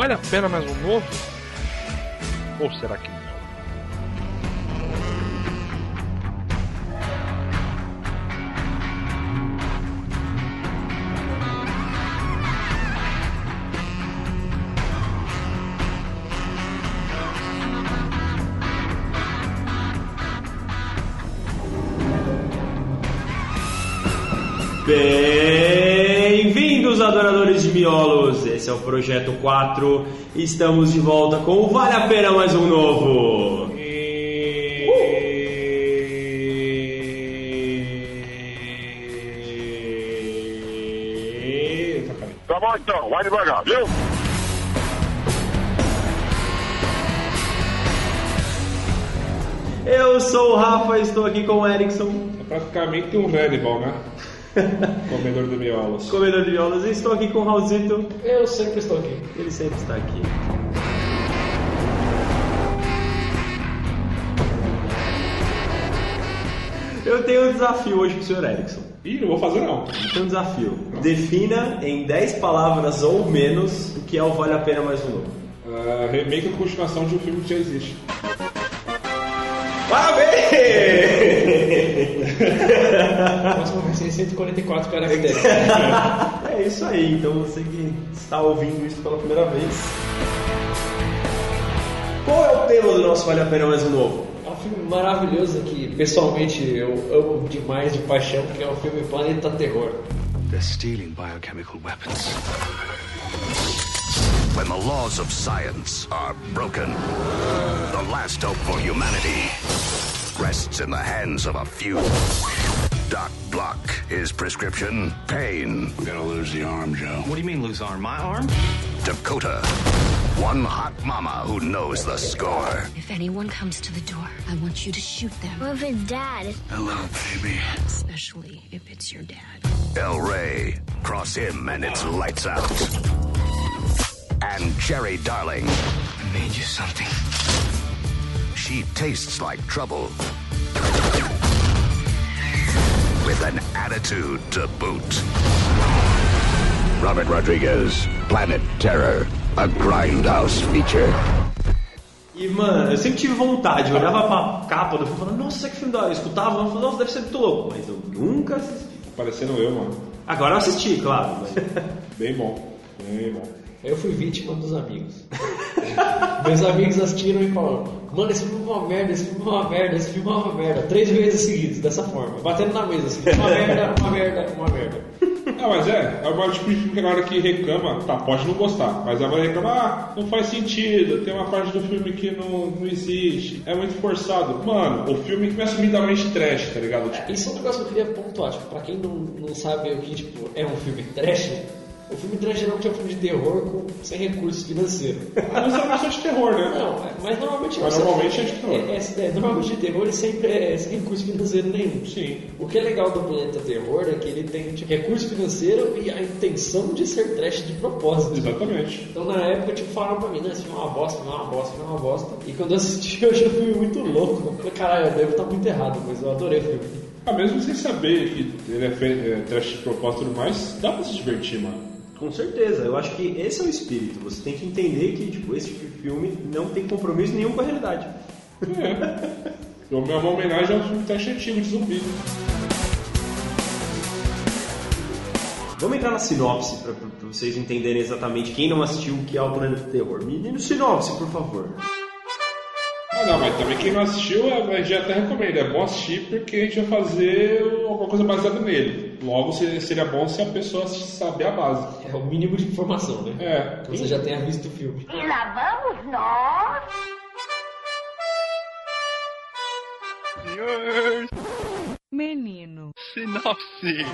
Vale a pena mais um novo? Ou será que não? Miolos! Esse é o Projeto 4. Estamos de volta com o Vale a Pena Mais Um Novo! Tá bom então, vai devagar, viu? Eu sou o Rafa, estou aqui com o Erickson, É praticamente um Hannibal, né? Comedor de miolos. comedor de miolos, e estou aqui com o Raulzito. Eu sempre estou aqui. Ele sempre está aqui. Eu tenho um desafio hoje pro senhor Erickson. Ih, não vou fazer não. Tem um desafio. Defina em 10 palavras ou menos o que é o Vale a Pena Mais Um Novo. Ah, remake ou continuação de um filme que já existe. Parabéns! Próxima vai ser 144 caracteres. É isso aí, então você que está ouvindo isso pela primeira vez. Qual é o tema do nosso Vale a Pena Mais Um Novo? É um filme maravilhoso que pessoalmente eu amo demais de paixão, que é o filme Planeta Terror. They're stealing biochemical weapons. When the laws of science are broken, the last hope for humanity rests in the hands of a few. Doc Block, his prescription, pain. We're gonna lose the arm, Joe. What do you mean lose arm? My arm? Dakota, one hot mama who knows the score. If anyone comes to the door, I want you to shoot them. What if it's dad? Hello, baby. Especially if it's your dad. El Rey, cross him and it's lights out. And Jerry Darling, I made you something. She tastes like trouble. With an attitude to boot. Robert Rodriguez, Planet Terror, a grindhouse feature. E, mano, eu sempre tive vontade, eu olhava pra capa do filme e falava, nossa, que filme da hora. Eu escutava e falava, nossa, deve ser muito louco, mas eu nunca assisti. Parecendo eu, mano. Agora eu assisti, claro. Mas... Bem bom. Bem bom. Eu fui vítima dos amigos. Meus amigos assistiram e falaram: Mano, esse filme é uma merda, esse filme é uma merda, esse filme é uma merda. Três vezes seguidos, dessa forma, batendo na mesa assim: uma merda, uma merda, uma merda. Não, mas é, é o maior tipo de filme que a galera que reclama, tá, pode não gostar, mas a galera reclama, ah, não faz sentido, tem uma parte do filme que não, não existe, é muito forçado. Mano, o filme que é assumidamente trash, tá ligado? Tipo, Isso é um negócio que eu queria pontuar. Tipo, pra quem não, não sabe o que tipo, é um filme trash, o filme trash geralmente é um filme de terror com, sem recursos financeiros. não é só de terror, né? Não, é- mas normalmente Mas normalmente é de terror. É, é- é, normalmente de terror sempre é sem recurso financeiro nenhum. Sim. O que é legal do Planeta Terror é que ele tem tipo, recurso financeiro e a intenção de ser trash de propósito. Exatamente. Então na época tipo, falaram pra mim, não, esse filme é uma bosta, não é uma bosta, não é uma bosta. E quando eu assisti eu achei o filme muito louco. Eu falei, caralho, eu devo estar muito errado, mas eu adorei o filme. Ah, mesmo sem saber que ele é, é trash de propósito e tudo mais, dá pra se divertir, mano. Com certeza, eu acho que esse é o espírito. Você tem que entender que tipo, esse filme não tem compromisso nenhum com a realidade. É. É uma homenagem ao filme trash antigo de zumbi. Vamos entrar na sinopse para vocês entenderem exatamente quem não assistiu o que é o Planeta do Terror. Menino, sinopse, por favor. Ah, não, mas também quem não assistiu, a gente até recomenda. É bom assistir porque a gente vai fazer coisa baseada nele. Logo, se- seria bom se a pessoa saber a base. É o mínimo de informação, né? É. Que você já tenha visto o filme. E lá vamos nós. Menino. Sinopse.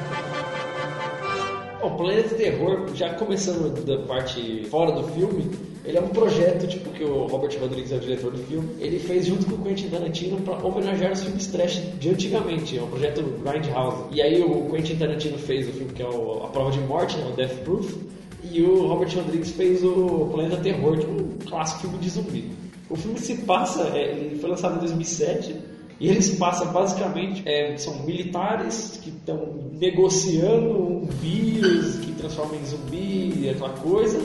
O Planeta Terror, já começando da parte fora do filme, ele é um projeto tipo que o Robert Rodrigues é o diretor do filme. Ele fez junto com o Quentin Tarantino para homenagear os filmes trash de antigamente. É um projeto Grindhouse. E aí o Quentin Tarantino fez o filme que é o A Prova de Morte, né, o Death Proof. E o Robert Rodrigues fez o Planeta Terror, é um clássico filme de zumbi. O filme se passa, é, ele foi lançado em 2007 e ele se passa basicamente, é, são militares que estão negociando um vírus que transforma em zumbi e aquela coisa.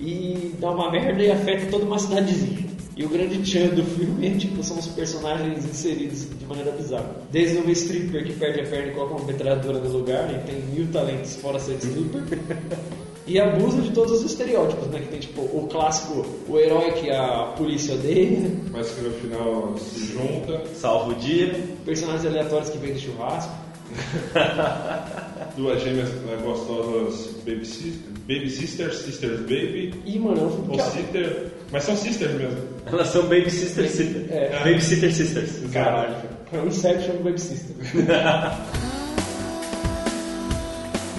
e dá uma merda e afeta toda uma cidadezinha. E o grande tchan do filme é, tipo, são os personagens inseridos de maneira bizarra. Desde uma stripper que perde a perna e coloca uma metralhadora no lugar, e tem mil talentos fora ser stripper. E abusa de todos os estereótipos, né? Que tem tipo o clássico, o herói que a polícia odeia, Mas que no final se junta. Salva o dia. personagens aleatórios que vendem churrasco. Duas gêmeas né, gostosas baby, sis- baby sisters, sisters baby. E, mano, é um filme Ou que sister. Mas são sisters mesmo. Elas são Baby Sister Sister. É. Baby Sister Sisters. Caralho. É um Inception Baby System.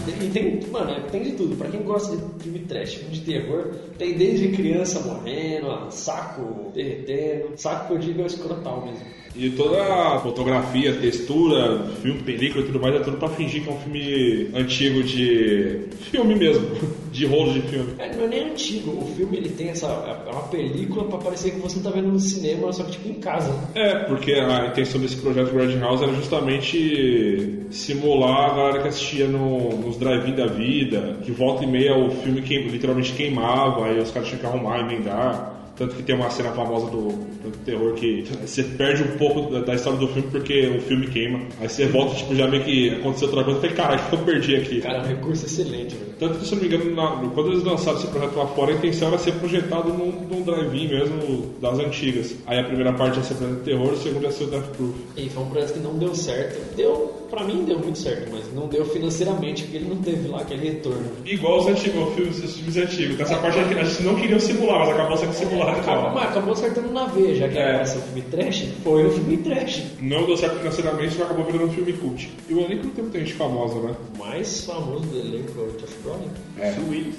E tem, mano, é- tem de tudo. Pra quem gosta de filme trash, filme de terror, tem desde criança morrendo, saco derretendo. Saco que eu digo é escrotal mesmo. E toda a fotografia, textura, filme, película e tudo mais é tudo pra fingir que é um filme antigo de. filme mesmo. De rolo de filme. É, não é nem antigo. O filme ele tem essa. É uma película pra parecer que você tá vendo no cinema, só que tipo em casa. É, porque a intenção desse projeto Grindhouse House era justamente simular a galera que assistia no- nos drive-in da vida, que volta e meia o filme queim- literalmente queimava, aí os caras tinham que arrumar, emendar. Tanto que tem uma cena famosa do, do terror que você perde um pouco da, da história do filme porque o filme queima. Aí você volta, tipo, já meio que aconteceu outra coisa, e fala, caralho, o que eu perdi aqui? Cara, é um recurso excelente, velho. Tanto que, se eu não me engano, na- quando eles lançaram esse projeto lá fora, a intenção era ser projetado num, num drive-in mesmo das antigas. Aí a primeira parte ia ser o projeto terror, a segunda ia ser o Death Proof. E foi um projeto que não deu certo. Deu, pra mim deu muito certo, mas não deu financeiramente, porque ele não teve lá aquele retorno. Igual os antigos, os filmes, os filmes antigos. Essa parte a gente não queria simular, mas acabou sendo simulado. Acabou, mas acabou acertando na veia, já que É. era ser um filme trash, foi um filme trash. Não deu certo financeiramente, mas acabou virando um filme cult. E o elenco não tem muita gente famosa, né? O mais famoso do elenco é o É. Bruce Willis.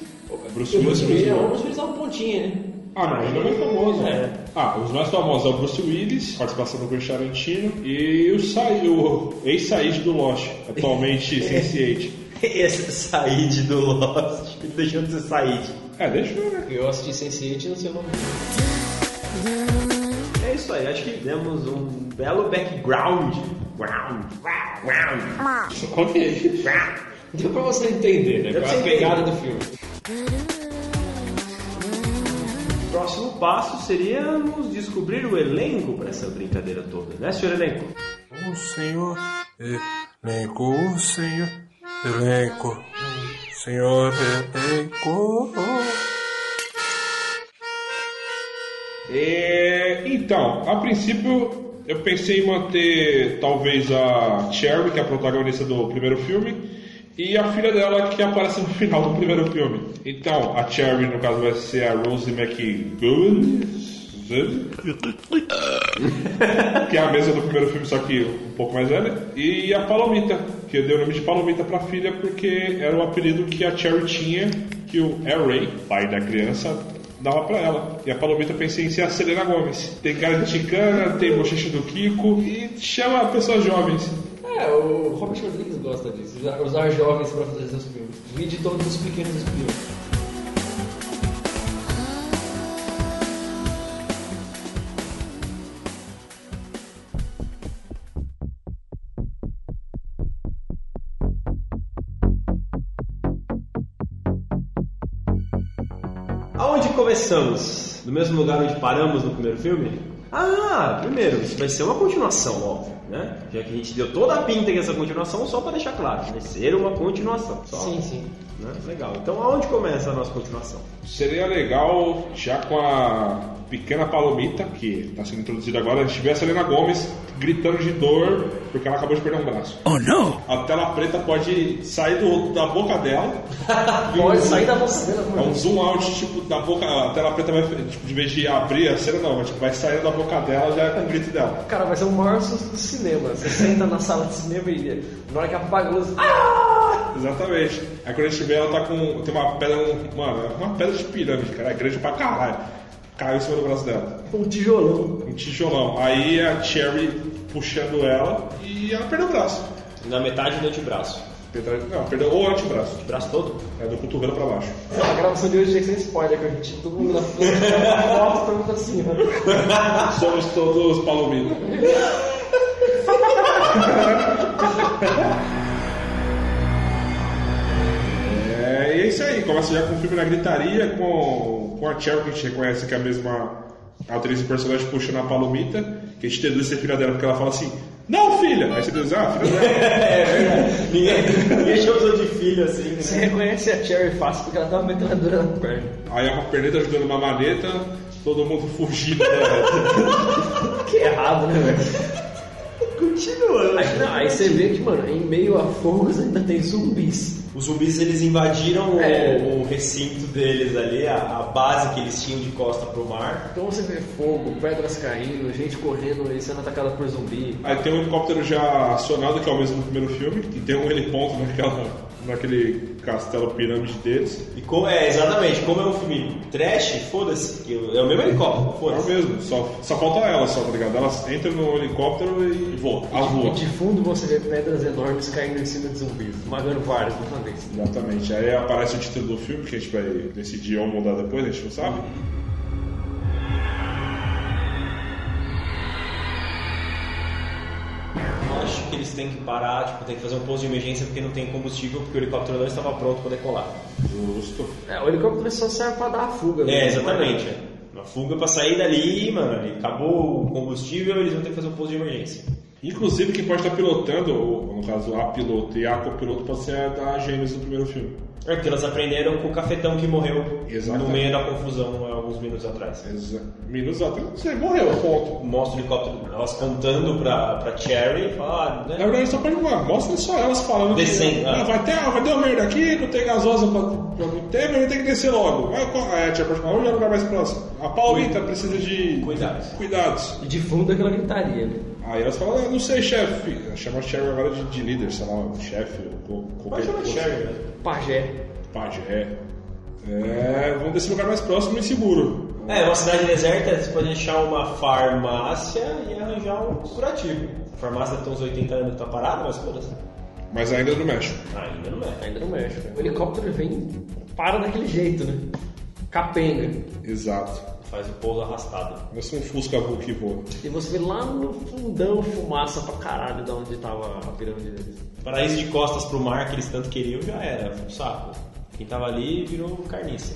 Bruce Willis é um dos Willis dá uma pontinha, né? Ah, mas ainda é muito famoso. É. Ah, os mais famosos é o Bruce Willis, participação do Quentin Tarantino, e o, Sa o ex-Said do Lost, atualmente Sense8. Esse Said do Lost. Deixou de ser Said. É, deixa eu ver. Eu assisti Sense8 e não sei o nome. É isso aí, acho que demos um belo background. Ground. Ground. Conta aí. Deu pra você entender, né? Deu Qual é a pegada do filme. O próximo passo seríamos descobrir o elenco para essa brincadeira toda, né, senhor elenco? O senhor elenco, o senhor elenco, senhor elenco. É, então, a princípio eu pensei em manter talvez a Cherry, que é a protagonista do primeiro filme, e a filha dela que aparece no final do primeiro filme. Então, a Cherry, no caso, vai ser a Rose McGowan. que é a mesma do primeiro filme, só que um pouco mais velha. E a Palomita, que eu dei o nome de Palomita pra filha porque era o apelido que a Cherry tinha, que o Ray, pai da criança, dava pra ela. E a Palomita pensei em ser a Selena Gomes. Tem cara de chicana, tem bochecha do Kiko e chama pessoas jovens. É, o Robert Rodrigues gosta disso, usar, jovens pra fazer seus filmes. Vide todos os pequenos espiões. Aonde começamos? No mesmo lugar onde paramos no primeiro filme? Ah, primeiro, isso vai ser uma continuação, óbvio, né? Já que a gente deu toda a pinta que essa continuação, só para deixar claro, vai ser uma continuação. Só, Sim, sim. Né? Legal. Então, aonde começa a nossa continuação? Seria legal, já com a pequena Palomita, que está sendo introduzida agora, a gente vê a Selena Gomes gritando de dor porque ela acabou de perder um braço. Oh no! A tela preta pode sair do- da boca dela. Pode um- sair da boca dela, É um zoom out, tipo, da boca. A tela preta vai, tipo, de vez de abrir a cena, não, vai, tipo, vai sair da boca dela já com o grito dela. Cara, vai ser o maior susto do cinema. Você senta na sala de cinema e na hora que apaga a luz. Ah! Exatamente. Aí quando a gente vê, ela tá com. Tem uma pedra. um- Mano, é uma pedra de pirâmide, cara. É grande pra caralho. Caiu em cima do braço dela. Um tijolão. Um tijolão. Aí a Cherry puxando ela e ela perdeu o braço. Na metade do antebraço. Não, perdeu o antebraço. Braço todo? É do cotovelo pra baixo. A gravação de hoje tinha que ser spoiler, que a gente todo mundo na foto pergunta assim, né? Somos todos palominos. É, é isso aí, começa já com o filme na gritaria, com, com a Cheryl, que a gente reconhece que é a mesma atriz e personagem puxando a palomita, que a gente deduz ser filha dela, porque ela fala assim, não filha! Aí você deduz, ah, filha dela. É verdade. Ninguém, ninguém chamou de filho assim, Você né? reconhece a Cherry fácil porque ela tava uma metralhadora na perna. Aí a perneta ajudando uma maneta, todo mundo fugindo da... Que errado, né, velho? Continua. Aí, não, aí você vê que, mano, em meio a fogos ainda tem zumbis. Os zumbis eles invadiram o- É. o, recinto deles ali, a, a base que eles tinham de costa pro mar. Então você vê fogo, pedras caindo, gente correndo e sendo atacada por zumbi. Aí tem um helicóptero já acionado, que é o mesmo do primeiro filme, e tem um heliponto naquela, naquele castelo pirâmide deles. E como, é, exatamente, como é um filme trash, foda-se, que é o mesmo helicóptero, É o foda-se. mesmo, só, só falta ela, só, tá ligado? Elas entram no helicóptero e voam. A E voa. de fundo você vê pedras enormes caindo em cima de zumbis, esmagando vários de uma vez. Exatamente. Aí aparece o título do filme, que a gente vai decidir ou mudar depois, a gente não sabe. Acho que eles têm que parar, tipo, tem que fazer um pouso de emergência porque não tem combustível, porque o helicóptero não estava pronto para decolar. Justo. É, o helicóptero só serve pra dar a fuga. É, exatamente. né? é. Uma fuga para sair dali, mano, e acabou o combustível, eles vão ter que fazer um pouso de emergência. Inclusive, quem pode estar pilotando, ou no caso a piloto e a copiloto, pode ser a da Gêmeos do primeiro filme. É porque elas aprenderam com o cafetão que morreu Exatamente. no meio da confusão há alguns minutos atrás. Exa- Minutos atrás, você morreu, ponto. Mostra o helicóptero, elas contando pra, pra Cherry e fala, ah, Na né? verdade, só pra mostrar, mostra só elas falando Descendo, que ah. ah, vai, ter, vai ter uma merda aqui, não tem gasosa pra, pra não ter, mas tem que descer logo. Aí, aí a tia pode falar, onde é o lugar mais próximo? A Paulita precisa de Cuidados. cuidados. E de fundo aquela gritaria, né? Aí elas falam, ah, não sei, chefe. Chama a Cherry agora de, de líder, sei lá, chefe, qualquer Pode chamar coisa. Cherry mesmo. Pajé. Pajé. É, vamos descer no lugar mais próximo e seguro. É, uma cidade deserta, você pode deixar uma farmácia e arranjar um curativo. A farmácia tem uns 80 anos que tá parada, mas foda-se. Mas ainda no México. Ainda não é. Ainda no México. O helicóptero vem, para daquele jeito, né? Capenga. Exato. Faz o pouso arrastado. Somos um Fusca que voa. E você vê lá no fundão fumaça pra caralho de onde tava a pirâmide deles. Paraíso de costas pro mar que eles tanto queriam já era, foi um saco. Quem tava ali virou carniça.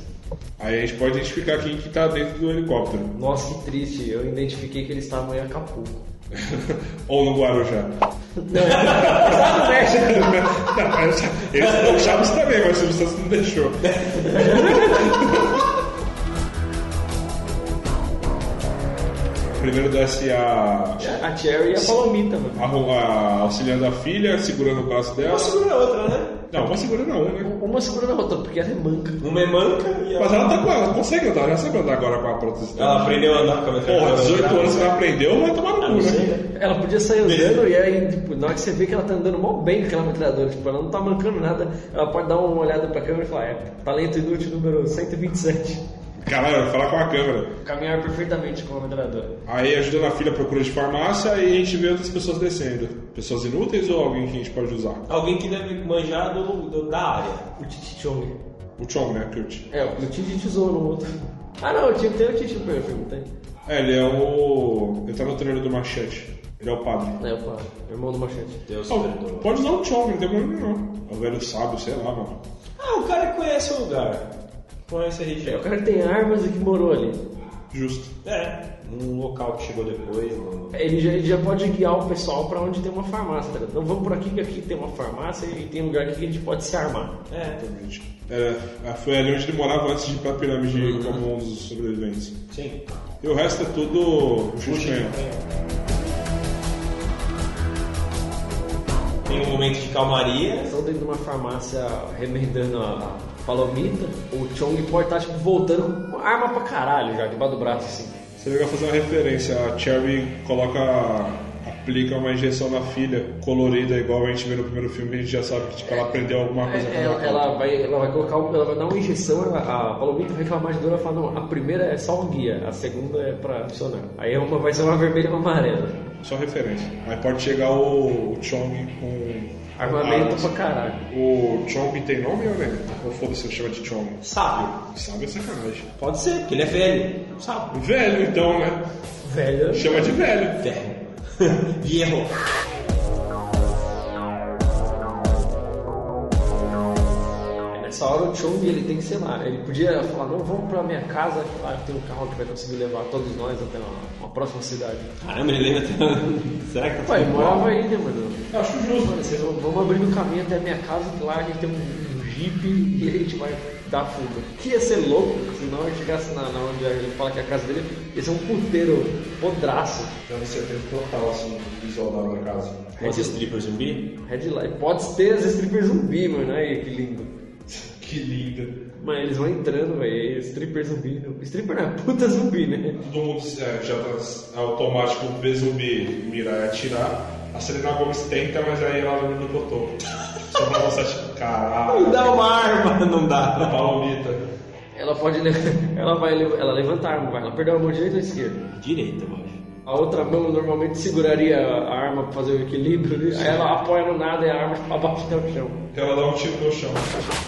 Aí a gente pode identificar quem que tá dentro do helicóptero. Nossa, que triste. Eu identifiquei que eles estavam em Acapulco. Ou no Guarujá. Não, no México. Não, mas esse, o Chaves também, mas o Santos não deixou. Primeiro desce a, A Cherry e a Palomita, mano. a, a auxiliando a filha, segurando o braço dela. Uma segura a outra, né? Não, uma segurando a um, né? Uma segura na outra, porque ela é manca. Uma é manca e a Mas ela tá com ela, consegue andar, já sabe andar agora com a prótese dela. Ela aprendeu a andar com a Porra, metralhadora. 18 anos que ela aprendeu, vai tomar no Ah, cu, não sei, né? né? Ela podia sair andando e aí, tipo, na hora que você vê que ela tá andando mal bem com aquela metralhadora, tipo, ela não tá mancando nada, ela pode dar uma olhada pra câmera e falar, é, talento inútil número 127. Caralho, falar com a câmera. Caminhar perfeitamente com a metralhadora. Aí ajudando a filha à procura de farmácia e a gente vê outras pessoas descendo. Pessoas inúteis ou alguém que a gente pode usar? Alguém que deve manjar do, do- da área. O Titi Chong. O Chong, né, Kurt? É, o Titi tesouro no outro. Ah não, tinha que ter o Titi primeiro filme, tem. É, ele é o. Ele tá no trailer do Machete. Ele é o padre. É, opa, irmão do Machete. Deus Oh, pode usar o Chong, não tem problema não. É o velho sábio, sei lá, mano. Ah, o cara conhece o lugar. Conhece a É, o região. cara que tem armas e que morou ali. Justo. É, num local que chegou depois. no- Ele já, ele já pode guiar o pessoal pra onde tem uma farmácia, tá ligado? Então vamos por aqui que aqui tem uma farmácia e tem lugar aqui que a gente pode se armar. É, Exatamente. É, foi ali onde ele morava antes de ir pra pirâmide como um dos sobreviventes. sim. E o resto é tudo Puxa, Xuxinha. Tem um momento de calmaria. Estão dentro de uma farmácia remendando a palomita. O Chong pode estar tipo, voltando com arma pra caralho já, debaixo do braço assim. Seria legal fazer uma referência. A Cherry coloca. aplica uma injeção na filha colorida, igual a gente vê no primeiro filme, a gente já sabe que tipo, ela aprendeu alguma coisa com É, ela, ela vai, ela vai colocar, ela vai dar uma injeção, ela- a palomita vai reclamar de dor, ela fala, não, a primeira é só um guia, a segunda é pra funcionar. Aí uma vai ser uma vermelha e uma amarela. Só referência. Aí pode chegar o, o Chong com. Armamento armas. pra caralho. O Chong tem nome ou não? Ou foda-se, ele chama de Chong? Sábio. Sabe é sacanagem. Pode ser, porque ele é velho. Sábio. Velho, então, né? Velho. Chama de velho. Velho. Viejo. Nessa hora o Chong ele tem que ser lá. Ele podia falar, não, vamos pra minha casa, lá tem um carro que vai conseguir levar todos nós até uma, uma próxima cidade. Caramba, ele lembra até. Será que tá Pai, tudo morava aí, né, mano? Eu acho justo. Vão- vamos abrir o caminho até a minha casa, que lá a gente tem um, um jeep e a gente vai dar fuga. Que ia ser louco, se não eu chegasse na, na onde ele fala que é a casa dele, ia ser um puteiro podraço. Deve ser tempo total, assim, visual da da casa. Os strippers zumbi? Headlight. Pode ter as strippers zumbi, mano. Aí, que lindo. Que linda. Mas eles vão entrando, velho. Stripper zumbi. Stripper não é puta zumbi, né? Todo mundo é, já tá automático ver zumbi, mirar e atirar. A Selena Gomes tenta, mas aí ela do botão. Só pra mostrar, tipo, caralho. Não dá uma arma, não dá. Palomita. Ela pode. Ela vai. Ela levanta a arma, vai. Ela perdeu a mão direita ou esquerda? Direita, eu acho. A outra mão normalmente seguraria a arma pra fazer o equilíbrio, né? Aí ela apoia no nada e a arma abaixa até o chão. Ela dá um tiro no chão.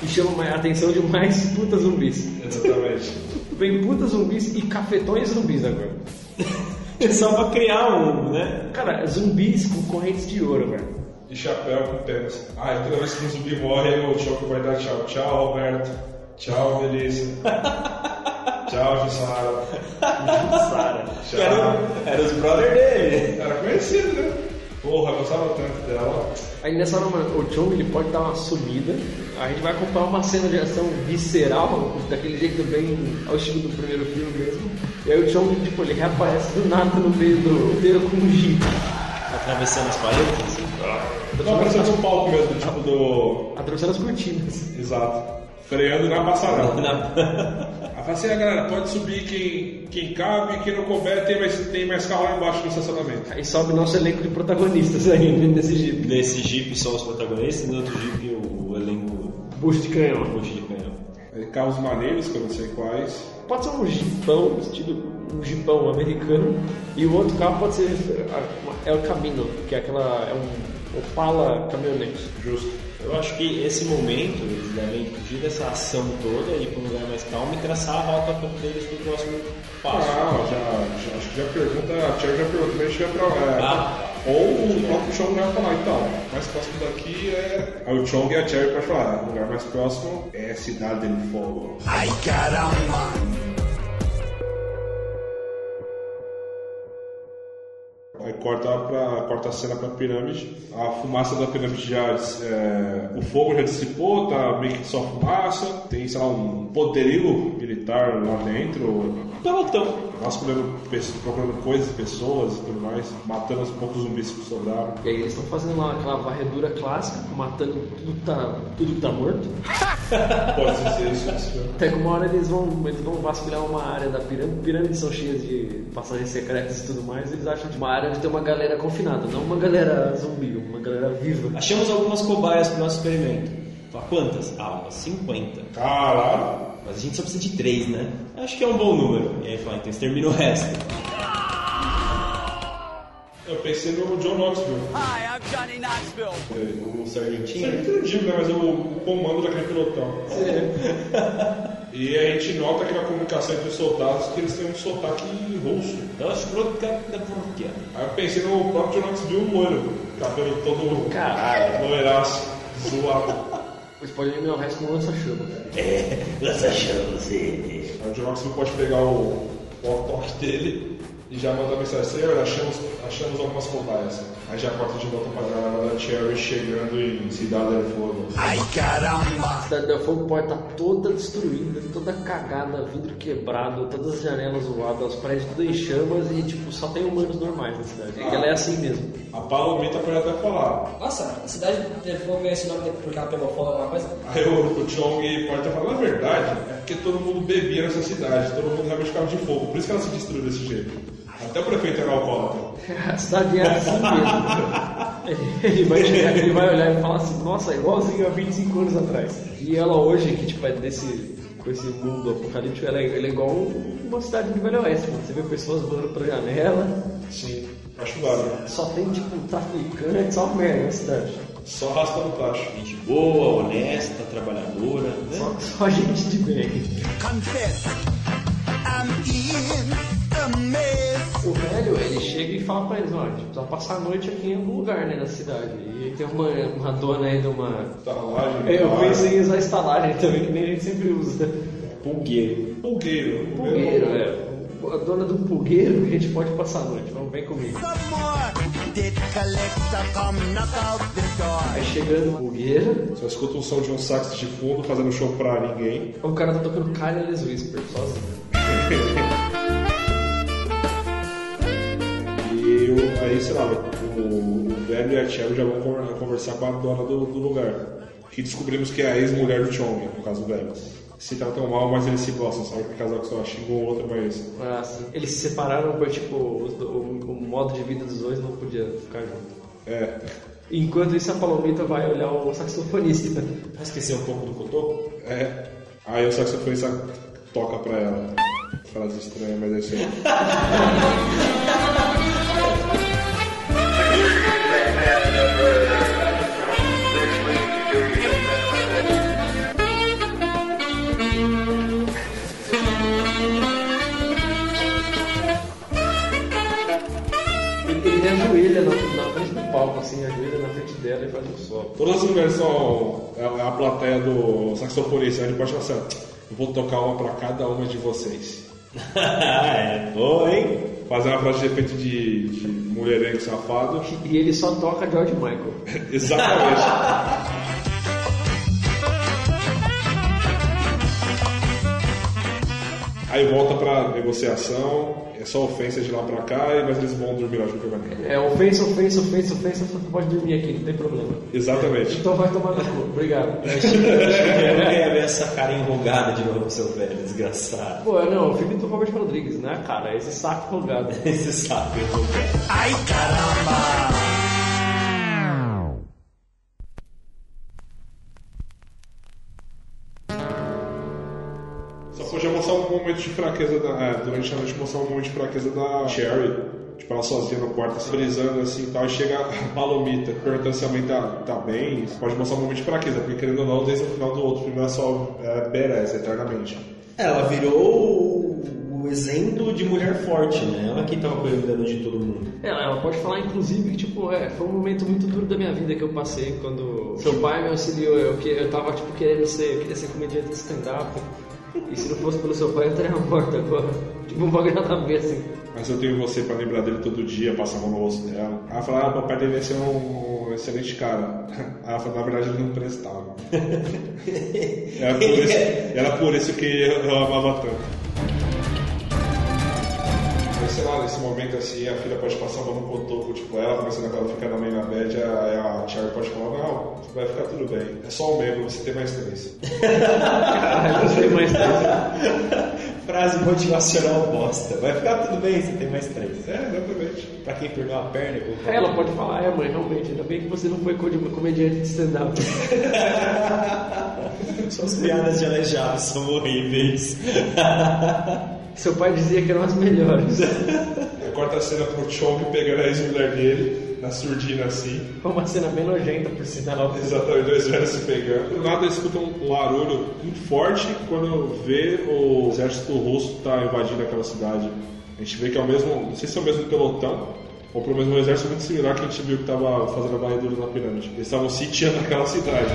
E chama a atenção de mais puta zumbis. Exatamente. Vem puta zumbis e cafetões zumbis agora. É só pra criar um, né? Cara, zumbis com correntes de ouro, velho. E chapéu com penas. Ah, e toda vez que um zumbi morre, o Choco vai dar tchau. Tchau, Alberto. Tchau, Melissa. tchau, Jussara. Sara. Que Era, era os brother dele. Era conhecido, né? Porra, eu gostava tanto dela. Aí nessa hora, o Chong ele pode dar uma subida. A gente vai acompanhar uma cena de ação visceral, daquele jeito bem ao estilo do primeiro filme mesmo. E aí o Chong, tipo, ele reaparece do nada no meio do roteiro com um jeep. Atravessando as paredes, assim. Não, parecendo um palco mesmo, tipo do. Atravessando as cortinas. Exato. Freando na passarela. Na- Aí fala assim, ah, galera, pode subir quem, quem cabe, quem não couber, tem mais, tem mais carro lá embaixo no estacionamento. Aí sobe nosso elenco de protagonistas aí nesse jeep. Nesse jeep só os protagonistas, no outro jeep o, o elenco Bucho de canhão. bucho de canhão. Aí, carros maneiros, que eu não sei quais. Pode ser um jipão, estilo um jipão americano. E o outro carro pode ser a- El Camino, que é aquela. é um Opala caminhonete. Justo. Eu acho que esse momento eles devem fugir dessa ação toda e ir para um lugar mais calmo e traçar a rota deles para o próximo passo. Ah, já, já, acho que já pergunta, a Tia já perguntou, mas já pra lá. Ah. Ou o próprio Chong vai falar, então, o mais próximo daqui é. Aí o Chong e a Cherry vai falar, o lugar mais próximo é Cidade del Fogo. Ay, caramba. Corta, pra, corta a cena pra pirâmide. A fumaça da pirâmide já. é, o fogo já dissipou, tá meio que só fumaça. Tem, sei lá, um poderio militar lá dentro. Pelotão. Nós procurando, procurando coisas, pessoas e tudo mais. Matando os poucos zumbis que sobraram. E aí eles estão fazendo lá aquela varredura clássica, matando tudo que tá, tudo que tá morto. Pode dizer isso. isso. Até que uma hora eles vão, eles vão vasculhar uma área da pirâmide. Pirâmides são cheias de passagens secretas e tudo mais. Eles acham de uma área onde tem uma galera confinada, não uma galera zumbi, uma galera viva. Achamos algumas cobaias para o nosso experimento. Fala, quantas? Ah, umas 50. Caralho. Mas a gente só precisa de 3, né? Acho que é um bom número. E aí fala, então extermina o resto. Eu pensei no John Knoxville. Hi, I'm Johnny Knoxville. O sargentinho. Isso é muito ridículo, né? Mas o, o comando daquele pelotão. E a gente nota que na comunicação entre os soldados que eles têm um sotaque russo. Nossa, da Turquia. Aí eu pensei no próprio John Knoxville loiro. Cabelo todo Caralho. loiraço, zoado. Você pode eliminar o resto com lança-chama. É, lança-chamas. Aí o John Knoxville pode pegar o walk-talk dele e já mandar mensagem assim, olha, achamos, achamos algumas cobaias. Aí já corta de volta pra galera da Cherry chegando em Cidade del Fogo. Ay, caramba. Cidade do fogo pode estar toda destruída, toda cagada, vidro quebrado, todas as janelas zoadas, os prédios tudo em chamas e tipo, só tem humanos normais na cidade. E ela é assim mesmo. A Palomita pode até falar. Nossa, a cidade de fogo ganha esse nome porque ela pegou fogo alguma coisa? Aí o, o Chong pode até falar, na verdade, é porque todo mundo bebia nessa cidade, todo mundo realmente ficava de fogo, por isso que ela se destruiu desse jeito. Até o prefeito era alcoólatra. A cidade é assim mesmo. Ele vai, chegar, ele vai olhar e falar assim, nossa, é igualzinho há 25 anos atrás. E ela hoje, que tipo, é desse. Com esse mundo apocalíptico, ela é, ela é igual uma cidade de Velho Oeste, mano. Você vê pessoas voando pra janela, Sim, acho válido. só tem tipo traficante, só merda na cidade. Só arrastando tacho. Gente boa, honesta, trabalhadora. Né? Só, só gente de bem. Confess, I'm in velho, ele chega e fala pra eles, ó, a gente precisa passar a noite aqui em algum lugar, né, na cidade. E tem uma, uma dona aí de uma... Estalagem. É, eu pensei em usar estalagem também, que nem a gente sempre usa. Pulgueiro. Pulgueiro. Pulgueiro, é. A dona do pulgueiro que a gente pode passar a noite. Vamos, vem comigo. Aí chegando na pulgueira, Só escuta um som de um sax de fundo fazendo show pra ninguém. o cara tá tocando Careless Whisper sozinho. E eu, aí, sei lá, o, o velho e a Cherry já vão con- conversar com a dona do, do lugar. Que descobrimos que é a ex-mulher do Chong, no caso do velho. Se tratam mal, mas eles se gostam, sabe? Que casal que só xingou o outro, mas. Ah, sim. Eles se separaram porque, tipo, o, o modo de vida dos dois não podia ficar junto. É. Enquanto isso, a Palomita vai olhar o saxofonista. Vai esquecer um pouco do cotoco? É. Aí o saxofonista toca pra ela. Frase estranha, mas é isso aí. palco, assim, ajoelha na frente dela e faz um solo. Todas as mulheres são é a a plateia do saxofonista. Ele pode falar assim: eu vou tocar uma pra cada uma de vocês. é, tô, hein? Fazer uma frase de efeito de, de mulherengo safado. E ele só toca George Michael. Exatamente. Aí volta pra negociação, é só ofensa de lá pra cá, mas eles vão dormir lá junto com a Vanessa. É ofensa, ofensa, ofensa, ofensa, você pode dormir aqui, não tem problema. Exatamente. Então vai tomar no cu, obrigado. Eu não queria ver essa cara enrugada de novo, seu velho, desgraçado. Pô, não, o filme do Robert Rodrigues, né, cara? Esse saco enrugado. Esse saco enrugado. Ai, caramba! De fraqueza da. É, durante a noite mostrar um momento de fraqueza da Cherry. Tipo, ela sozinha no quarto, se brisando assim e tal, e chega a Palomita perguntando se a mãe tá, tá bem. Pode mostrar um momento de fraqueza, porque querendo ou não, desde o final do outro filme ela só é eternamente. Ela virou o, exemplo de mulher forte, né? Ela que tava cuidando de todo mundo. Ela, ela pode falar, inclusive, que tipo, é, foi um momento muito duro da minha vida que eu passei quando seu pai me auxiliou. Eu, que- eu tava tipo querendo ser, eu queria ser comediante de stand-up. E se não fosse pelo seu pai, eu estaria morto agora. Tipo, um bagulho nada a ver, assim. Mas eu tenho você pra lembrar dele todo dia, passar a mão no rosto dela. Ela fala, ah, papai devia ser um excelente cara. Ela fala, na verdade ele não prestava. era, por isso, era por isso que eu amava tanto. Nesse momento assim, a filha pode passar a no cotoco, tipo, ela começando a ficar meio na bad, aí a Cherry pode falar, não, vai ficar tudo bem. É só um membro, você tem mais três. Caralho, você tem mais três. Frase motivacional bosta. Vai ficar tudo bem, você tem mais três. É, exatamente. Pra quem perdeu a perna, eu Aí ela pode falar, é mãe, realmente, ainda bem que você não foi com- comediante de stand-up. Suas piadas de aleijado são horríveis. Seu pai dizia que eram as melhores. Corta a cena pro Chong pegando a ex-mulher dele, na surdina assim. Foi uma cena bem nojenta, por sinal. Exatamente, dois velhos se pegando. Do nada escuta um barulho muito forte quando vê o exército russo tá invadindo aquela cidade. A gente vê que é o mesmo, não sei se é o mesmo pelotão, ou pelo menos um exército muito similar que a gente viu que tava fazendo a varredura na pirâmide. Eles estavam sitiando aquela cidade.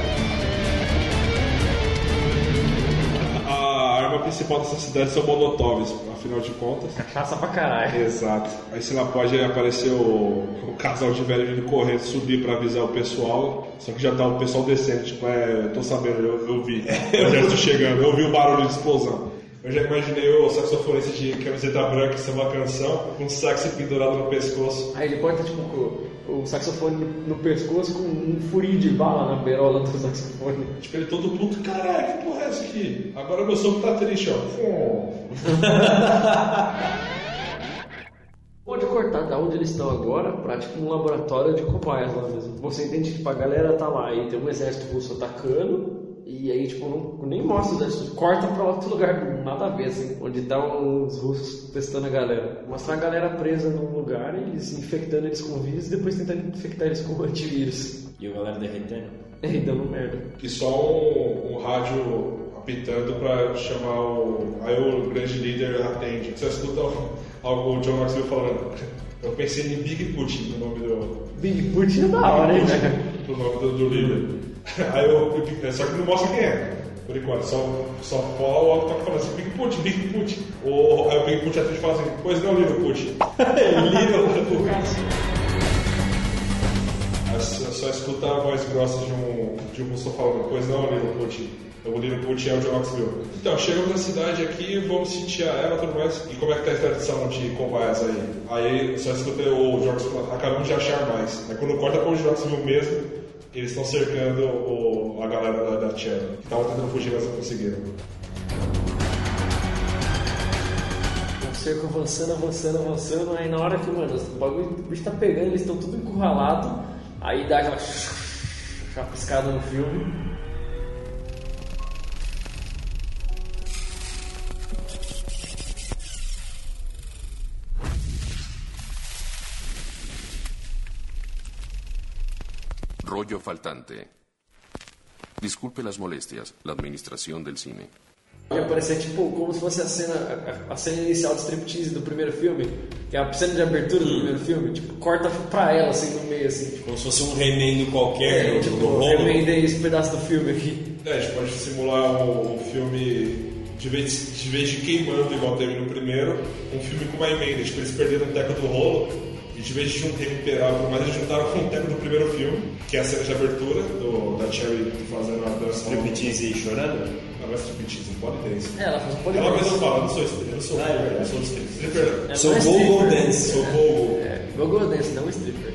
Principal dessa cidade são molotovs, afinal de contas. Cachaça pra caralho. Exato. Aí sei lá, pode aparecer o, o casal de velho vindo correndo, subir pra avisar o pessoal. Só que já tá o pessoal descendo, tipo, é, eu tô sabendo, eu, eu vi. O exército chegando, eu vi o barulho de explosão. Eu já imaginei o saxofonista de camiseta branca em uma canção, com um sax pendurado no pescoço. Aí ele pode estar tipo o saxofone no, pescoço com um furinho de bala na berola do saxofone. Tipo, ele todo puto, caralho, que porra é essa aqui? Agora meu sogro tá triste, ó. Pode cortar da onde eles estão agora pra tipo um laboratório de cobaias lá mesmo. Você entende que tipo, a galera tá lá e tem um exército russo atacando. E aí, tipo, não, nem mostra o exército, corta pra outro lugar, nada a ver, assim, onde dá uns russos testando a galera. Mostrar a galera presa num lugar, eles infectando eles com vírus e depois tentando infectar eles com antivírus. E o galera derretendo? É, e dando merda. E só um, um rádio apitando pra chamar o. Aí o grande líder atende. Você escuta algo o John Knoxville falando. Eu pensei em Big Putin, no nome do. Big Putin é da hora, hein, velho? Do nome do, do livro. Aí eu, eu. Só que não mostra quem é. Por enquanto, só, só fala o Otto falando assim, Big Putin, Big Putin. O, aí o Big Putin até fala assim, pois não, Little Putin. Little Putin. Aí Só, só escuta a voz grossa de um, de um russo falando, pois não, Little Putin. O Little Putin é o John Knoxville. Então, chegamos na cidade aqui, vamos sentir a ela e tudo mais. E como é que tá a tradição de cobaias aí? Aí só escutei o Jorge acabamos de achar mais. Aí quando corta para o Knoxville mesmo, eles estão cercando o, a galera da, da que estavam tentando fugir, mas não conseguiram. O cerco avançando, avançando, avançando. Aí na hora que, mano, o bagulho o bicho tá pegando, eles estão tudo encurralados. Aí dá aquela chapiscada no filme. Rollo faltante. Disculpe las molestias, la administración del cine. Ia parecer tipo como se fosse a cena, a, a cena inicial de striptease do primeiro filme, que é a cena de abertura do primeiro filme, tipo, corta pra ela assim no meio, assim. Tipo, Como se fosse um remendo qualquer é, do, tipo, do rolo. remendei esse pedaço do filme aqui. É, a gente pode simular o, o filme, de vez, de vez de queimando, igual teve no primeiro, um filme com uma emenda. Tipo, eles perderam o teco do rolo, e de vez de jun- recuperar, mas eles juntaram com o teco do primeiro filme, que é a cena de abertura do, da Cherry fazendo a dança. Striptease e chorando? Não, não é striptease, não pode dance. É, ela faz um pole Ela mesma fala, não sou stripper, eu não sou Ah, é eu sou stripper. É, Sou é go-go dance. Sou go É, go-go dance, não stripper.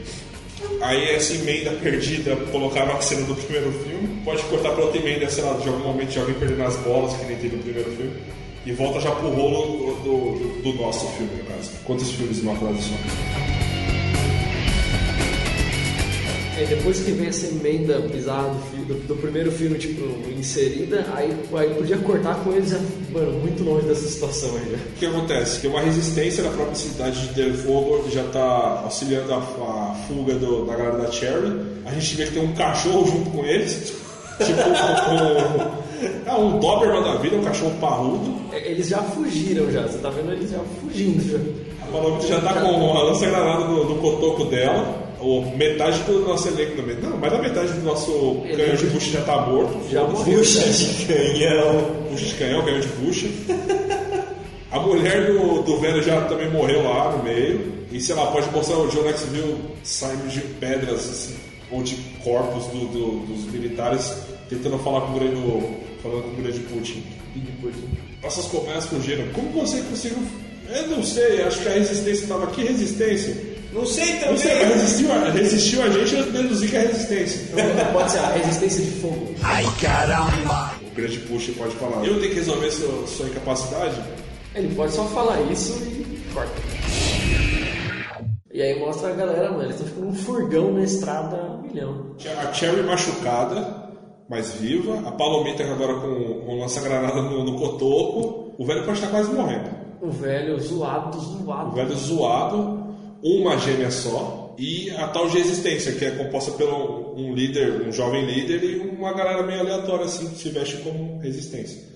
Aí essa emenda perdida colocaram a cena do primeiro filme. Pode cortar pra outra emenda, sei lá, de algum momento de alguém perdendo as bolas, que nem teve no primeiro filme. E volta já pro rolo do, do, do nosso filme, no caso. Quantos filmes numa frase só? Aí depois que vem essa emenda bizarra do, do, do primeiro filme, tipo, inserida, aí, aí podia cortar com eles, mano, muito longe dessa situação aí, né? O que acontece? Que uma resistência na própria cidade de Del Fogo já tá auxiliando a, a fuga do- da galera da Cherry. A gente vê que tem um cachorro junto com eles. Tipo, um, é um Doberman da vida, um cachorro parrudo. É, Eles já fugiram já, você tá vendo eles já fugindo já. A Palomita já tá com a lança-granada no, no cotoco dela. Ou metade do nosso elenco também. Não, mais da metade do nosso canhão de bucha já tá morto. Já morreu. Puxa de canhão. Bucha de canhão, canhão de bucha. A mulher do, do velho já também morreu lá no meio. E sei lá, pode mostrar o John Knoxville saindo de pedras assim, ou de corpos do- do- dos militares tentando falar com o grande, falando com o grande Putin. Nossas conversas fugiram. Como você conseguiu? Eu não sei, acho que a resistência estava aqui. Resistência? Não sei Não também. sei, mas resistiu, a- resistiu a gente, eu deduzi que é resistência. Então, pode ser a resistência de fogo. Ai caramba! O grande Putin pode falar. Eu tenho que resolver sua, sua incapacidade? Ele pode só falar isso e corta. E aí mostra a galera, mano, eles estão ficando um furgão na estrada a um milhão. A Cherry machucada, mas viva. A Palomita agora com, com lança-granada no, no cotoco. O velho pode estar quase morrendo. O velho zoado, O zoado. velho zoado, uma gêmea só. E a tal de resistência, que é composta pelo um líder, um jovem líder e uma galera meio aleatória assim, que se veste como resistência.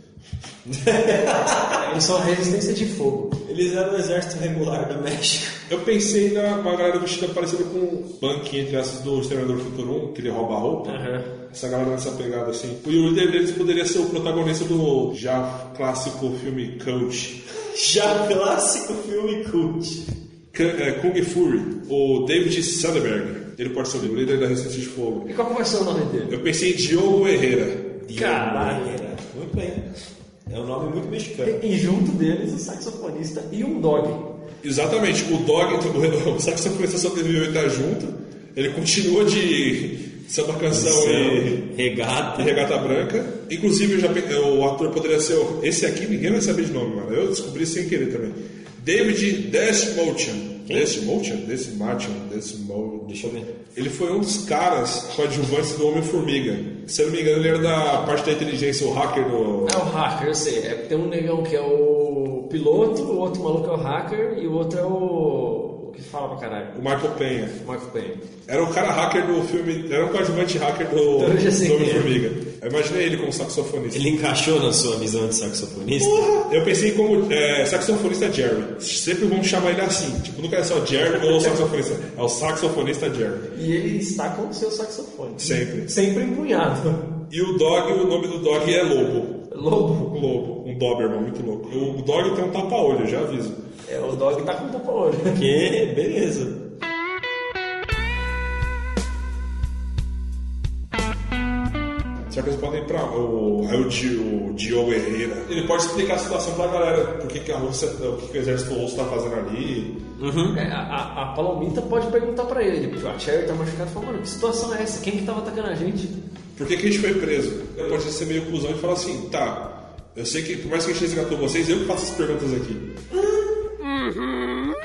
Eles são a resistência de fogo. Eles eram o exército regular do México. Eu pensei na uma galera vestida parecida com o Punk, entre essas do Exterminador do Futuro 1, que ele rouba a roupa. Essa galera nessa pegada assim. E o líder deles poderia ser o protagonista do já clássico filme Coach. Já clássico filme cult. Kung Fury, o David Sandberg. Ele pode ser o líder da Resistência de Fogo. E qual que vai ser o nome dele? Eu pensei em Diogo Herrera. Caralho. Muito bem. É um nome muito mexicano. E junto deles o saxofonista e um dog. Exatamente, o Dog, o saxofonista sobreviveu e tá junto. Ele continua de samba canção e, regata. e regata branca. Inclusive, já o ator poderia ser. o- Esse aqui ninguém vai saber de nome, mano. Eu descobri sem querer também. David Dashmotion. Dashmotion? Dashmotion? Dashmotion. Deixa eu ver. Ele foi um dos caras coadjuvantes do Homem-Formiga. Se eu não me engano, ele era da parte da inteligência, o hacker do. É o hacker, eu sei. É, tem um negão que é o piloto, o outro maluco é o hacker e o outro é o. que fala pra caralho. O Michael Penha. Michael Penha. Era o cara hacker do filme. Era o coadjuvante hacker do Então é. Homem-Formiga. Eu imaginei ele como saxofonista. Ele encaixou na sua visão de saxofonista? Porra! Eu pensei como é, saxofonista Jerry. Sempre vamos chamar ele assim. Tipo, nunca é só Jerry ou saxofonista. É o saxofonista Jerry. E ele está com o seu saxofone. Sempre. Sempre empunhado. E o dog, o nome do dog é Lobo. Lobo? Lobo. Um Doberman muito louco. O dog tem um tapa-olho, já aviso. É, o dog tá com tapa-olho. Que beleza. Será que eles podem ir pra. O, aí o, Di- o Diogo Herrera. Ele pode explicar a situação pra galera. Por que, que a Rússia. O que, que o exército russo tá fazendo ali. É, a, a, Palomita pode perguntar pra ele. Tipo, a Cherry tá machucada e fala, mano, que situação é essa? Quem que tava atacando a gente? Por que, que a gente foi preso? Ele pode ser meio cuzão e falar assim: tá. Eu sei que, por mais que a gente resgatou vocês, eu que faço as perguntas aqui.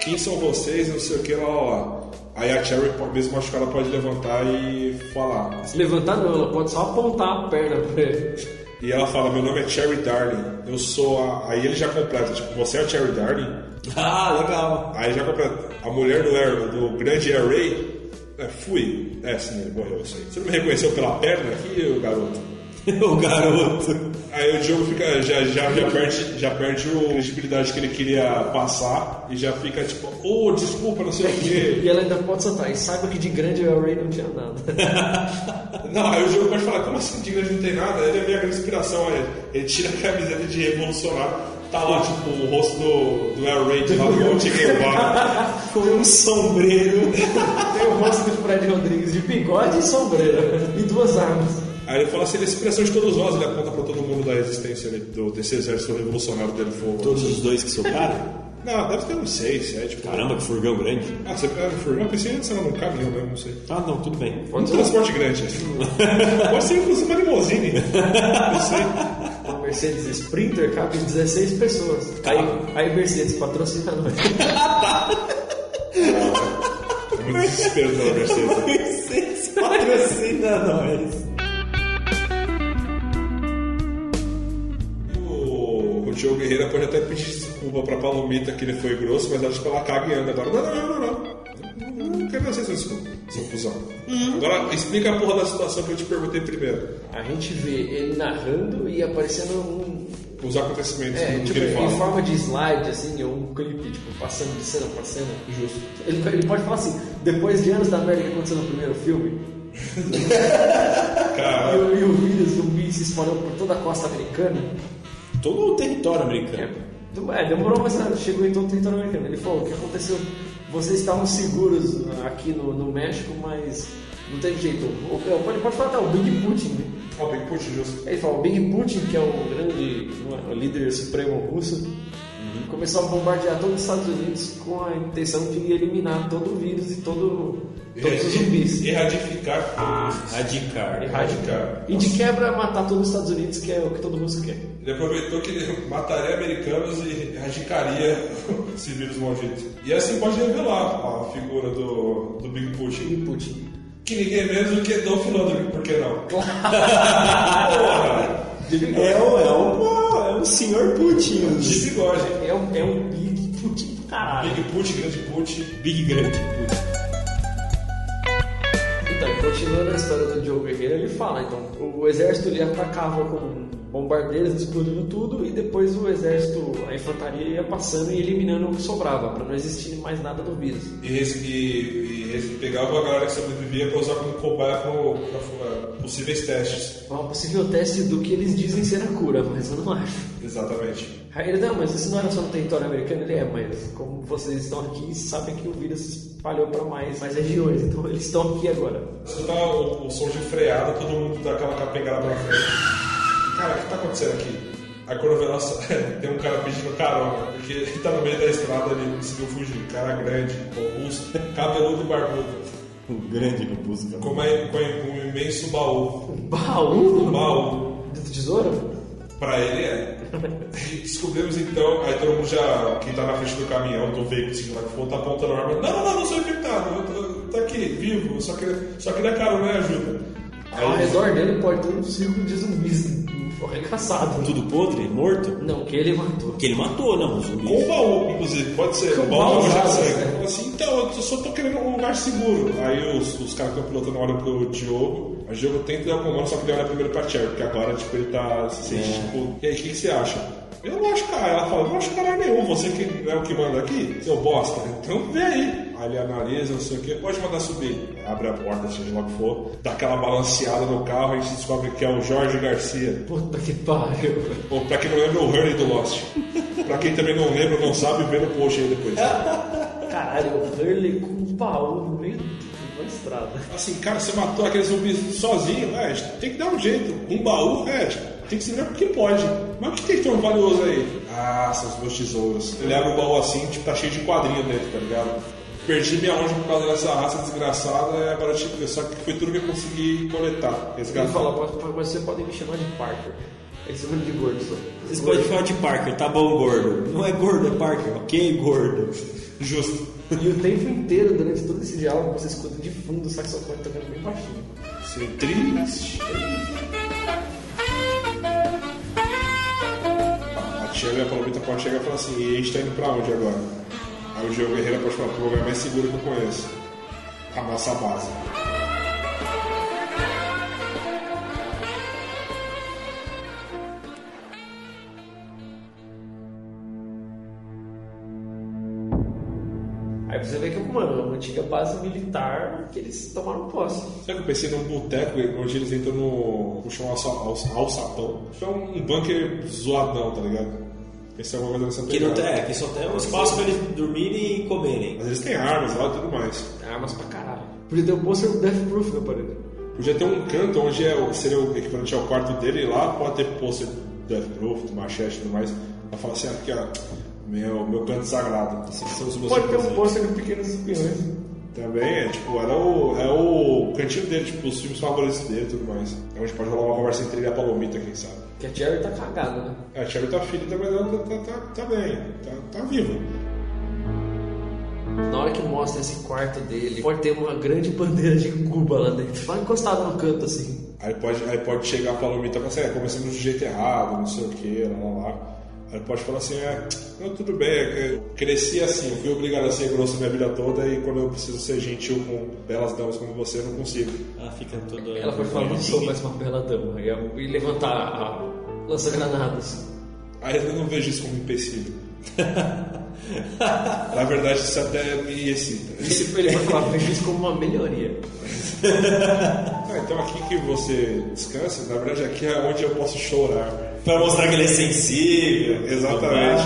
Quem são vocês? Não sei o que, lá, lá. Aí a Cherry, mesmo machucada, pode levantar e falar. Levantar não, ela pode só apontar a perna pra ele. E ela fala: Meu nome é Cherry Darling. Eu sou a. Aí ele já completa: Tipo, você é a Cherry Darling? Ah, legal. Aí já completa: A mulher do, Air, do grande Air Ray? É, fui. É, sim, ele morreu, eu sei. Você não me reconheceu pela perna aqui, garoto? o garoto. Aí o Diogo fica, já, já, já, perde, já perde a credibilidade que ele queria passar e já fica tipo, ô, desculpa, não sei o quê. E ela ainda pode soltar. E saiba que de grande o Ray não tinha nada. Não, aí o Diogo pode falar, como assim de grande não tem nada? Ele é minha grande inspiração. Aí ele tira a camiseta de revolucionário, tá lá, tipo, o rosto do, do Air Raid lá do Che Guevara. Com um sombreiro. Tem o rosto do Fred Rodrigues de bigode e sombreira. E duas armas. Aí ele fala assim, ele é a inspiração de todos nós, ele aponta pra todo mundo da resistência ali, do, desse exército revolucionário dele fogo. Todos os dois que sobraram? Não, deve ter uns seis, sete. por aí. Caramba, que furgão grande. Ah, você pega no furgão? Eu pensei antes era num caminhão mesmo, não sei. Ah, não, tudo bem. Um transporte grande. Pode ser inclusive uma limousine. Não sei. Uma Mercedes Sprinter cabe 16 pessoas. Aí, aí Mercedes patrocina nós. É muito desespero pela Mercedes. Mercedes patrocina nós. O, o Diogo Guerreiro pode até pedir desculpa pra Palomita que ele foi grosso, mas acho que ela caga e anda agora. Não, não, não, não, não. Não, não quero ser seu desculpa, seu cuzão. Agora, explica a porra da situação que eu te perguntei primeiro. A gente vê ele narrando e aparecendo um. Os acontecimentos É, do tipo, que ele em fala. forma de slide, assim, ou um clipe, tipo, passando de cena pra cena. Justo. Ele, ele pode falar assim, depois de anos da merda que aconteceu no primeiro filme, e, o- e o vírus zumbi se espalhou por toda a costa americana. Todo o território americano. É, demorou, mas ah, chegou em todo o território americano. Ele falou: o que aconteceu? Vocês estavam seguros aqui no, no México, mas não tem jeito. O- Ele pode falar até o Big Putin. né? Ó, Big Putin, justo. Ele fala: o Big Putin, que é o grande é, o líder supremo russo, começou a bombardear todos os Estados Unidos com a intenção de eliminar todo o vírus e todo, todos os zumbis. Erradificar todos. Radicar. Erradicar. E de quebra matar todos os Estados Unidos, que é o que todo russo quer. Ele aproveitou que ele mataria americanos e erradicaria esse vírus maldito. E assim pode revelar a figura do, do Big Putin. Big Putin. Que ninguém é menos do que Dolph Lundgren, por que não? Porra! É o, é o, é o senhor Putin. De bigode. É um, é um Big Putin do caralho. Big Putin, grande Putin. Big grande Putin. Continuando a história do Diogo Guerreiro, ele fala, então, o exército ele atacava com bombardeiros explodindo tudo e depois o exército, a infantaria ia passando e eliminando o que sobrava, para não existir mais nada do vírus. E, e, e pegava a galera que sobrevivia para usar como cobaia para possíveis testes. Um possível teste do que eles dizem ser a cura, mas eu não acho. Exatamente. Aí ele, não, mas isso não era só no território americano, ele é, mas como vocês estão aqui, sabem que o vírus se espalhou para mais, mais regiões, então eles estão aqui agora. Se dá o, o som de freada, todo mundo dá aquela capengada pra frente. Cara, o que tá acontecendo aqui? Aí quando vê nossa, tem um cara pedindo carona, porque ele tá no meio da estrada, ele conseguiu fugir. Cara grande, robusto, cabeludo e barbudo. O grande robusto. Com, uma, com um imenso baú. Baú? Um baú. Do tesouro? Pra ele é. E descobrimos então, aí todo mundo já, quem tá na frente do caminhão, do veículo, seja lá que for, tá apontando a arma. Não, não, não, não sou infectado, eu tô, tô aqui, vivo, só queria, só queria carona e ajuda. Ao redor dele pode ter um círculo de zumbis arregaçado. Tudo podre? Morto? Não, que ele matou. Que ele matou, não, um zumbi. Com o baú, inclusive, pode ser. Com o baú baú já segue. né? Fala assim, então, eu só tô querendo um lugar seguro. Aí os, os caras que estão pilotando olham pro Diogo. Aí o Diogo tenta dar o comando, só que ele olha primeiro pra Cherry, porque agora, tipo, ele tá se sente, É. tipo, e aí, o que você acha? Eu não acho cara. Ela fala, não acho caralho nenhum, você que é o que manda aqui, seu bosta. Então vem aí. Aí ele analisa, não sei o que, pode mandar subir. Abre a porta, seja lá o que for, dá aquela balanceada no carro, a gente descobre que é o Jorge Garcia. Puta que pariu. Ou pra quem não lembra, o Hurley do Lost. pra quem também não lembra, não sabe, vê no post aí depois. Caralho, o Hurley com um baú no meio da estrada. Assim, cara, você matou aqueles zumbis sozinho, é, tem que dar um jeito. Um baú, é, tem que se ver porque pode. Mas o que tem tão valioso aí? Ah, os meus tesouros. Ele abre o baú assim, tipo, tá cheio de quadrinho dentro, tá ligado? Perdi minha longe por causa dessa raça desgraçada, e agora tipo, só que foi tudo que eu consegui coletar. Ele Resgatar. fala, "Pode- pode- mas você pode me chamar de Parker. Ele se chama de gordo só. Vocês podem falar de Parker, tá bom, gordo. Não é gordo, é Parker. Ok, gordo. Justo. E o tempo inteiro, durante todo esse diálogo, você escuta de fundo o saxofone tocando bem baixinho. Ser triste. A tia e a Palomita pode chegar e falar assim, e a gente tá indo pra onde agora? Aí o Diogo Guerreiro pode falar, pro lugar mais seguro que eu conheço. A nossa base. Aí você vê que é uma, antiga base militar que eles tomaram posse. Sabe que eu pensei num boteco onde eles entram no. puxam um alça- alça- alçapão. É um bunker zoadão, tá ligado? Pensei em alguma coisa nessa Que não tem, é, que só tem um espaço pra eles dormirem e comerem. Mas eles têm armas lá e tudo mais. Armas pra caralho. Podia ter um pôster do Death Proof na parede. Podia ter um canto onde é, o- seria o equivalente ao quarto dele e lá pode ter pôster do Death Proof, do machete e tudo mais. Pra falar assim, aqui ó, meu, meu canto sagrado. Esses são os meus Pode ter um pôster de Pequenos Espiões. Também é, tipo, era o, é o cantinho dele, tipo, os filmes favoritos dele e tudo mais. É onde pode rolar uma conversa entre ele e a Palomita, quem sabe. Que a Jerry tá cagada, né? É, a Cherry tá ferida, mas ela tá, tá, tá, tá bem, tá, tá viva. Na hora que mostra esse quarto dele, pode ter uma grande bandeira de Cuba lá dentro. Só encostada no canto assim. Aí pode, aí pode chegar a Palomita e falar assim, é, começamos do jeito errado, não sei o que, lá, lá, lá. Aí pode falar assim, é, não, tudo bem, é que eu cresci assim, eu fui obrigado a ser grosso minha vida toda e quando eu preciso ser gentil com belas damas como você, eu não consigo. Ela fica toda. Ela pode falar, não sou mais uma bela dama. E, levantar a lança-granadas. Aí eu não vejo isso como um empecilho. Na verdade, isso até me excita. Isso ele vai falar, vejo isso como uma melhoria. Ah, então aqui que você descansa, na verdade aqui é onde eu posso chorar. Pra mostrar que ele é sensível. Exatamente.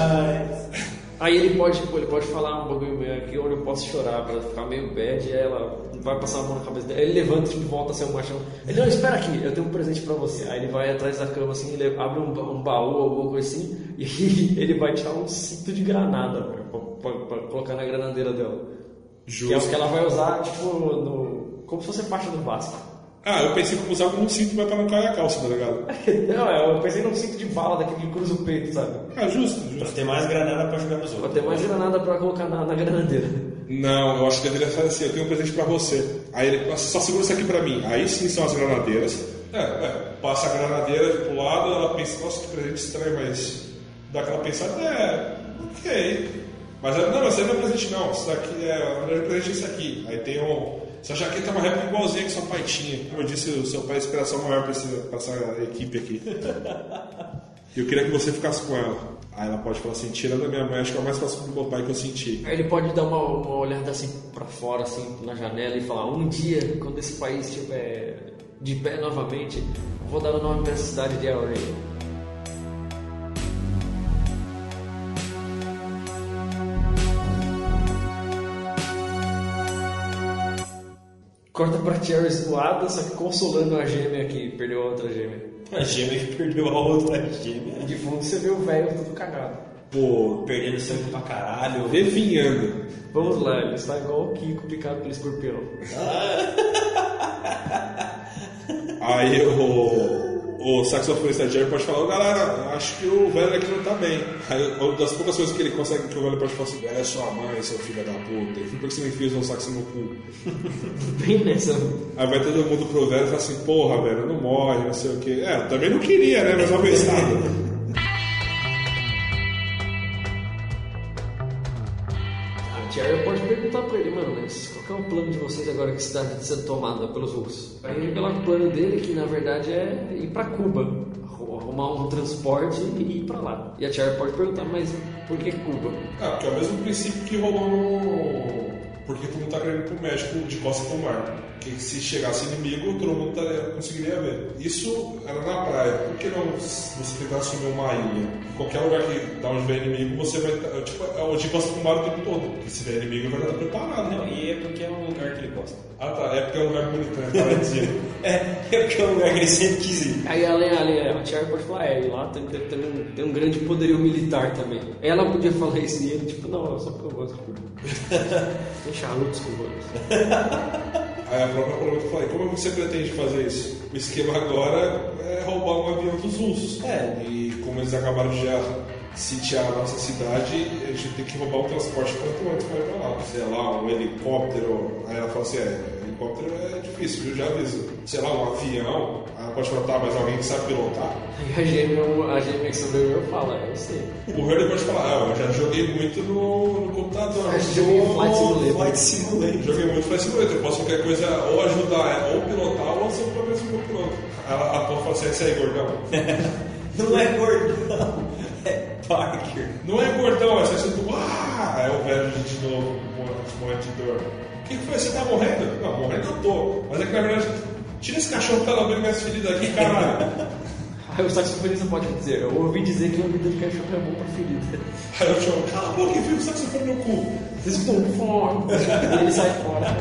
Aí ele pode, pô, ele pode falar um bagulho meio aqui onde eu posso chorar pra ficar meio bad, e aí ela vai passar a mão na cabeça dele. Aí ele levanta e volta a ser um machão. Ele, não, espera aqui, eu tenho um presente pra você. Aí ele vai atrás da cama assim, ele abre um, um baú, alguma coisa assim, e ele vai tirar um cinto de granada velho, pra, pra- pra colocar na granadeira dela. Que é o que ela vai usar, tipo, no. Como se fosse parte do Vasco. Ah, eu pensei que usar como um cinto mas pra não cair a calça, tá ligado? Não, eu pensei num cinto de bala daquele que cruza o peito, sabe? Ah, justo, Pra justo. ter mais granada pra jogar nos Pra outros. ter mais granada pra colocar na, na granadeira. Não, eu acho que deveria fazer assim, eu tenho um presente pra você. Aí ele, "Nossa, só segura isso aqui pra mim. Aí sim são as granadeiras. É, é, passa a granadeira pro lado, ela pensa, nossa, que presente estranho, mas dá aquela pensada, é, ok. Mas ela, não, mas isso aí não é presente não, isso daqui é, o melhor presente é isso aqui. Aí tem um, essa jaqueta é uma réplica igualzinha que seu pai tinha. Como eu disse, o seu pai é inspiração maior pra essa equipe aqui. Eu queria que você ficasse com ela. Aí ela pode falar assim, tirando a minha mãe, acho que é o mais próximo do meu pai que eu senti. Aí ele pode dar uma, uma olhada assim pra fora, assim, na janela e falar: um dia, quando esse país estiver de pé novamente, vou dar o nome pra essa cidade de El Corta pra Cherry zoada, só que consolando a gêmea que perdeu a outra gêmea. A gêmea que perdeu a outra gêmea. De fundo você vê o velho todo cagado. Pô, Perdendo sangue pra caralho. definhando. Vamos lá, ele está igual o Kiko picado pelo escorpião. Aí o, o saxofonista Jerry pode falar, "Ô, galera, acho que o velho aqui não tá bem. Aí, uma das poucas coisas que ele consegue que o velho pode falar assim, velho é sua mãe, seu filho da puta. E por que você me enfia um saxo no cu? Bem nessa. Aí vai todo mundo pro velho e fala assim, porra, velho, não morre, não sei o quê. É, eu também não queria, né? Mas uma vez qual que é o plano de vocês agora que a cidade está sendo tomada pelos russos? Aí revela o plano dele que na verdade é ir pra Cuba, arru- arrumar um transporte e ir pra lá. E a Jerry pode perguntar, mas por que Cuba? Ah, porque é o mesmo princípio que rolou no. Porque todo mundo tá querendo ir pro México de costa pro mar. Que se chegasse inimigo, todo mundo taria- conseguiria ver. Isso era na praia. Por que não você tentar assumir uma ilha? Qualquer lugar que da onde vem inimigo, você vai. tá- Tipo, é o de costa pro mar o tempo todo. Porque se vier inimigo, vai estar preparado. Não, e é porque é um lugar que ele gosta. Ah tá, é porque é um lugar bonito, né? É, é porque é um lugar que ele sempre quis ir. Aí além, além a Cherry pode falar, é, e lá tem, tem, tem um, tem um grande poderio militar também. Ela podia falar isso e ele, tipo, não, só porque eu gosto. Tem charutos cubanos. Aí a própria pergunta falei, como você pretende fazer isso? O esquema agora é roubar um avião dos russos. É. E como eles acabaram de já sitiar a nossa cidade, a gente tem que roubar um transporte quanto antes para ir pra lá. Sei lá, um helicóptero. Aí ela fala assim, é, helicóptero é difícil, viu? Já aviso. Sei lá, um avião. Pode falar, tá, mas alguém que sabe pilotar? Aí a gêmea, a gêmea que sobreviveu fala, é, eu sei. O Herder pode falar, ah, eu já joguei muito no, no computador. Eu joguei Sou- Flight Simulator. Flight Simulator. Joguei muito Flight Simulator. Eu posso qualquer coisa ou ajudar, é, ou pilotar, ou ser o próprio ser piloto. A Paul fala assim, esse aí, gordão. Não é gordão, é Parker. Não é gordão, é só do ah! É o velho de novo, morrendo de dor. O que que foi? Você tá morrendo? Não, morrendo eu tô. Mas é que na verdade, tira esse cachorro que tá lambendo minhas feridas aqui, caralho. Aí o saxofonista pode dizer, eu ouvi dizer que lambida de cachorro é bom pra ferida. Aí eu chamo, cala a boca e viu o saxofone no cu. Vocês estão fora. E ele sai fora.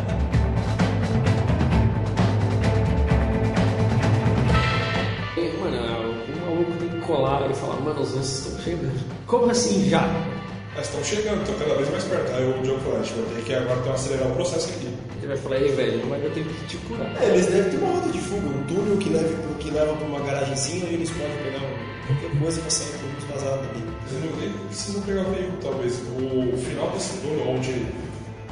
E, mano, o maluco tem que colar e falar, mano, os russos estão chegando. Como assim já? Mas estão chegando, estão cada vez mais perto. Aí o Diogo falou, vai ter que agora ter que acelerar o processo aqui. Ele vai falar, ei velho, não vai dar tempo de te curar. É, eles devem ter uma rota de fuga, um túnel que leva, que leva pra uma garagenzinha e eles podem pegar qualquer coisa pra sair muito vazado ali. Vocês não nem precisam pegar o veículo, talvez. O final desse túnel, onde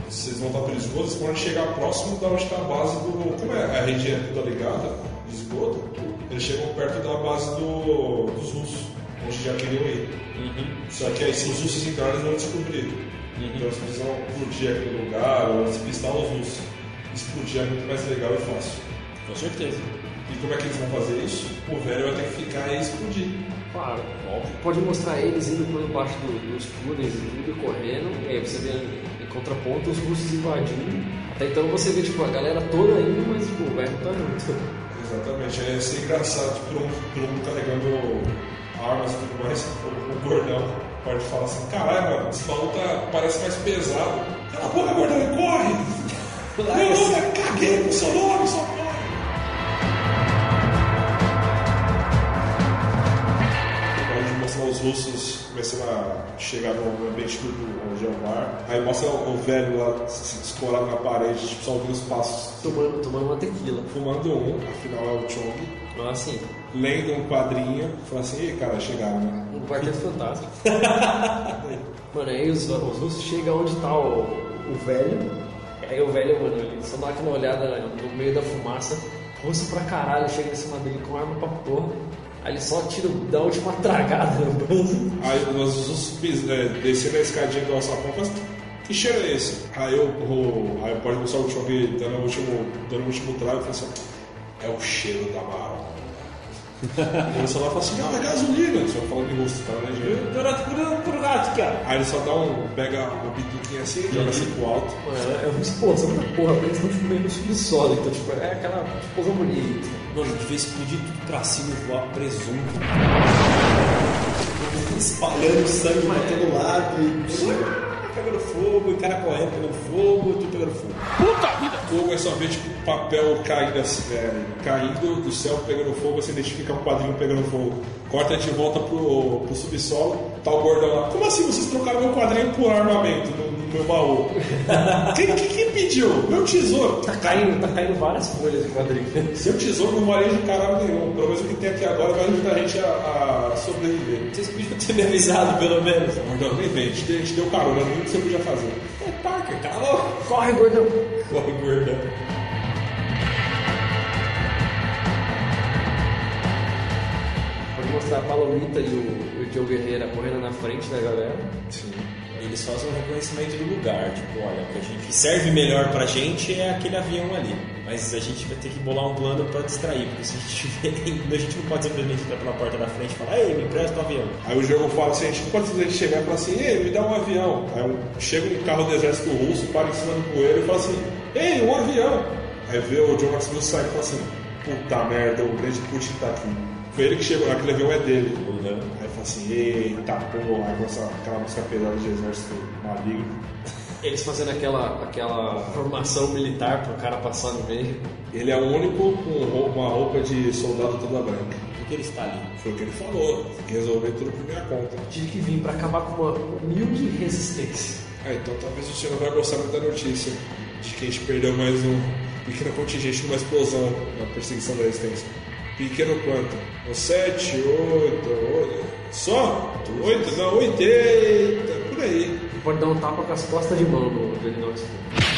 vocês vão estar perigosos, vocês podem chegar próximo da onde está a base do. Como é a rede é toda ligada, de esgoto, eles chegam perto da base do, dos russos, onde já queriam ir. Só que aí, se os russos entrarem, eles vão descobrir. Então, se eles vão explodir aquele lugar, ou despistar os russos, explodir é muito mais legal e fácil. Com certeza. E como é que eles vão fazer isso? O velho vai ter que ficar e explodir. Claro, óbvio. Pode mostrar eles indo por debaixo do- dos túneis e tudo, correndo. E aí você vê em contraponto os russos invadindo. Até então você vê tipo, a galera toda indo, mas tipo, o velho não tá junto. Exatamente, é ser engraçado, tipo, todo mundo carregando armas e tudo mais. O, gordão pode falar assim: caralho, mano, esse baú tá, parece mais pesado. Cala a boca, gordão, corre! Meu nome é caguei no seu nome, só corre! Pode mostrar os russos começando a chegar no ambiente do onde é o bar. Aí mostra o velho lá se escorado na parede, tipo, só ouvindo os passos. Tomando, tomando uma tequila. Fumando um, afinal é o Chong. Ah, sim. Lendo um quadrinho, fala assim, ei cara, chegaram, né? Um quarteto fantástico. mano, aí os, os russos chegam onde tá o, o velho. Aí o velho, mano, ele só dá aquela olhada no meio da fumaça. Russo pra caralho, chega em cima dele com arma pra porra. Aí ele só tira, dá a última tragada no banzo. Aí nós os pis- é, descendo a escadinha do alçapão, assim, que cheiro é esse? Aí eu, o, aí pode mostrar o Chong dando o último, dando o último trago e fala assim, é o cheiro da Marol. E ele só lá fala assim, não, é gasolina. Só falando em russo, tá, né, gente? Aí ele só dá um, pega uma bituquinha assim e joga assim pro alto. Mano, é uma explosão da porra, porque eles estão tipo, meio no subsolo, então tipo, é aquela explosão bonita. Mano, devia explodir tudo pra cima e voar presunto. Espalhando sangue pra todo lado e. Pegando fogo, e cara correndo pegando fogo, tudo pegando fogo. Puta vida! Fogo é tipo papel caindo assim, é, caindo do céu pegando fogo, você identifica um quadrinho pegando fogo. Corta a gente volta pro, pro subsolo, tá o gordão lá. Como assim vocês trocaram meu quadrinho por armamento? Meu baú. Quem, quem, quem pediu? Meu tesouro. Tá caindo, tá caindo várias folhas de quadrinho. Seu tesouro não valia de caralho nenhum. Pelo menos o que tem aqui agora vai ajudar a gente a, a sobreviver. Vocês podiam ter me avisado, pelo menos. Não, nem vem. A gente, deu- a gente deu carona, não o que você podia fazer. É Parker, calou. Corre, gordão. Corre, gordão. Pode mostrar a Palomita e o, o Joe Guerreira correndo na frente da galera. Sim. Eles fazem um reconhecimento do lugar, tipo, olha, o que a gente serve melhor pra gente é aquele avião ali. Mas a gente vai ter que bolar um plano pra distrair, porque se a gente tiver, a gente não pode simplesmente entrar pela porta da frente e falar, ei, me empresta o avião. Aí o jogo fala assim, a gente não pode simplesmente chegar e falar assim, ei, me dá um avião. Aí um- chega um carro do exército russo, para em cima do poeiro e fala assim, ei, um avião. Aí vê o John Max Russo sai e fala assim, puta merda, o grande Putin tá aqui. Foi ele que chegou, aquele avião é dele. Fala assim, eita porra, aí começa aquela música pesada de exército maligno. Eles fazendo aquela, aquela formação militar pro cara passar no meio. Ele é o único com uma roupa de soldado toda branca. Por que ele está ali? Foi o que ele falou, tem que resolver tudo por minha conta. Tive que vir pra acabar com uma humilde resistência. Ah, então talvez o senhor não vai gostar muito da notícia de que a gente perdeu mais um pequeno contingente numa explosão na perseguição da resistência. Pequeno quanto? Um 7, 8, 8. Só? 8? Não, 80, por aí. Pode dar um tapa com as costas de mão no Knoxville.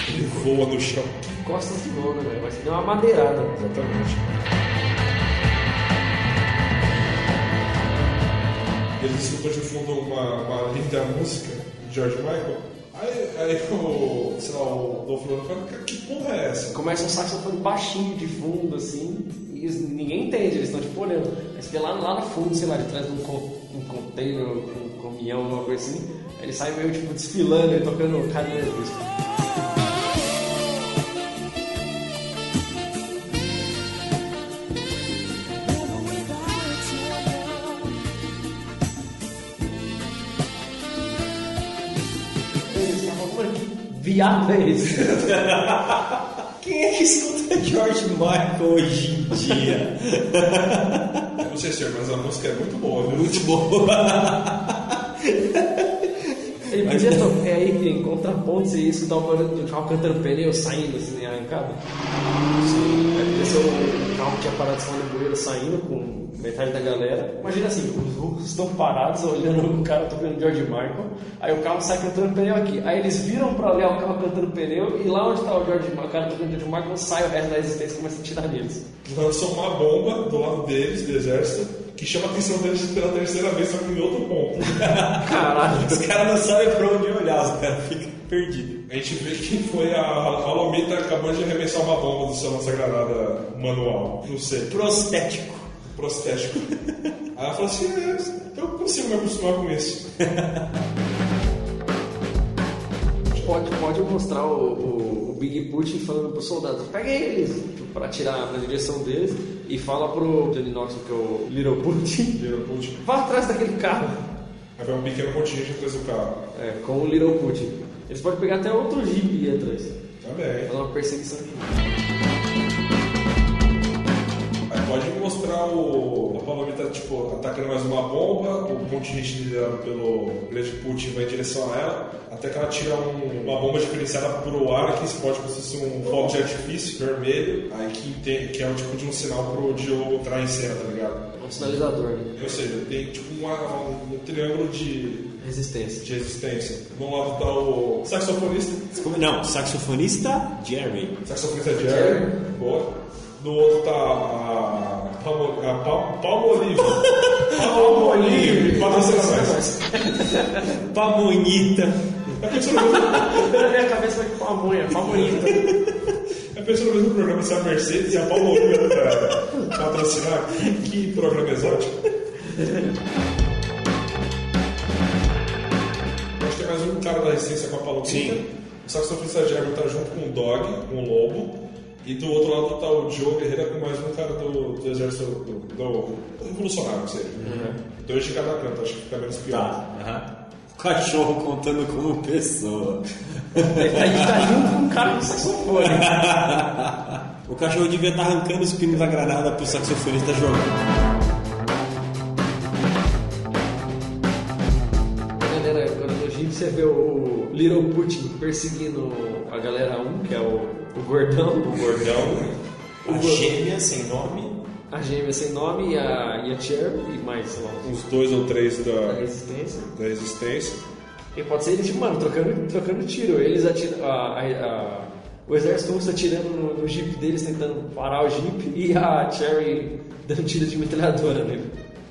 Ele voa no chão. Que costas de mão, né, velho? Vai ser uma madeirada. Exatamente. Eles escutam de fundo uma, uma linda música de George Michael. Aí, aí o, sei lá, o Dolph Lundgren fala, "Cara, que porra é essa? Começa um saxofone baixinho de fundo, assim, ninguém entende, eles estão tipo olhando. Aí você vê lá, lá no fundo, sei lá, de trás de um, con- um container, um caminhão, alguma coisa assim, aí ele sai meio tipo desfilando e tocando carinha de disco. Viado é esse? Quem é que escuta George Michael hoje em dia? Eu não sei, senhor, mas a música é muito boa, viu? Muito boa. Ele podia tocar é aí em contraponto isso tava o carro cantando pneu saindo assim, arrancado. Sim. Aí podia ser o carro que tinha parado em cima do bueiro saindo com metade da galera. Imagina assim, os russos estão parados olhando o cara tocando George Michael, aí o carro sai cantando pneu aqui. Aí eles viram pra olhar o carro cantando pneu e lá onde tá o George Michael, o cara tocando George Michael, sai o resto da resistência e começa a tirar neles. Lançam uma bomba do lado deles, do exército, que chama a atenção deles pela terceira vez, só que em outro ponto. Caralho. Os caras não sabem pra onde olhar, os caras ficam perdidos. A gente vê que foi a Palomita acabando de arremessar uma bomba do seu lança-granada manual. Não sei. Prostético. Prostético. Aí ela falou assim: é, eu consigo me acostumar com isso. Pode, pode mostrar o, o, o Big Putin falando pros soldados, pega eles, pra atirar na direção deles, e fala pro Johnny Knoxville, que é o Little Putin, Little Putin. vá atrás daquele carro. Aí vai um pequeno contingente atrás do carro. É, com o Little Putin. Eles podem pegar até outro jeep e ir atrás. Também. Fazer uma perseguição aqui. Pode mostrar o. A Palomita, tipo, atacando mais uma bomba, o contingente liderado pelo grande Putin vai em direção a ela, até que ela tira um- uma bomba diferenciada pro ar que explode como se fosse um fogo de artifício vermelho, aí que, tem, que é um tipo de um sinal pro Diogo entrar em cena, tá ligado? Um sinalizador, né? Ou seja, tem tipo uma- um triângulo de, Resistência. de resistência. Um lado tá o saxofonista, Não, saxofonista Jerry. saxofonista Jerry, boa. Do outro tá a Palmo- a Pal- Palmolive. Palmolive, patrocina nós. Pamonita. É a pessoa no mesmo- Na minha cabeça vai com pamonha, favorita. é a pessoa no mesmo programa se a Mercedes e a Palmolive pra patrocinar. Que, que programa exótico. Acho que tem mais um cara da resistência com a Palomita. Sim. O saxofonista Jerry tá junto com o Dog, com o Lobo. E do outro lado tá o Joe Guerreira com mais um cara do, do exército do, do, revolucionário, seja. Dois de cada canto, acho que fica menos pior. Tá. aham. O cachorro contando como pessoa. Ele tá, ele tá junto com um cara do saxofone. o cachorro devia estar arrancando os pinos da granada pro saxofonista jogar. Galera, agora no Jeep você vê o, Little Putin perseguindo a galera 1, que é o, o gordão. O gordão. O A gêmea sem nome. A gêmea sem nome e a, e a Cherry e mais, lá, Uns dois ou três da da, resistência. da resistência. E pode ser eles, mano, trocando, trocando tiro. Eles atiram. A- a- o exército russo atirando no, no jeep deles, tentando parar o jeep, e a Cherry dando tiro de metralhadora nele.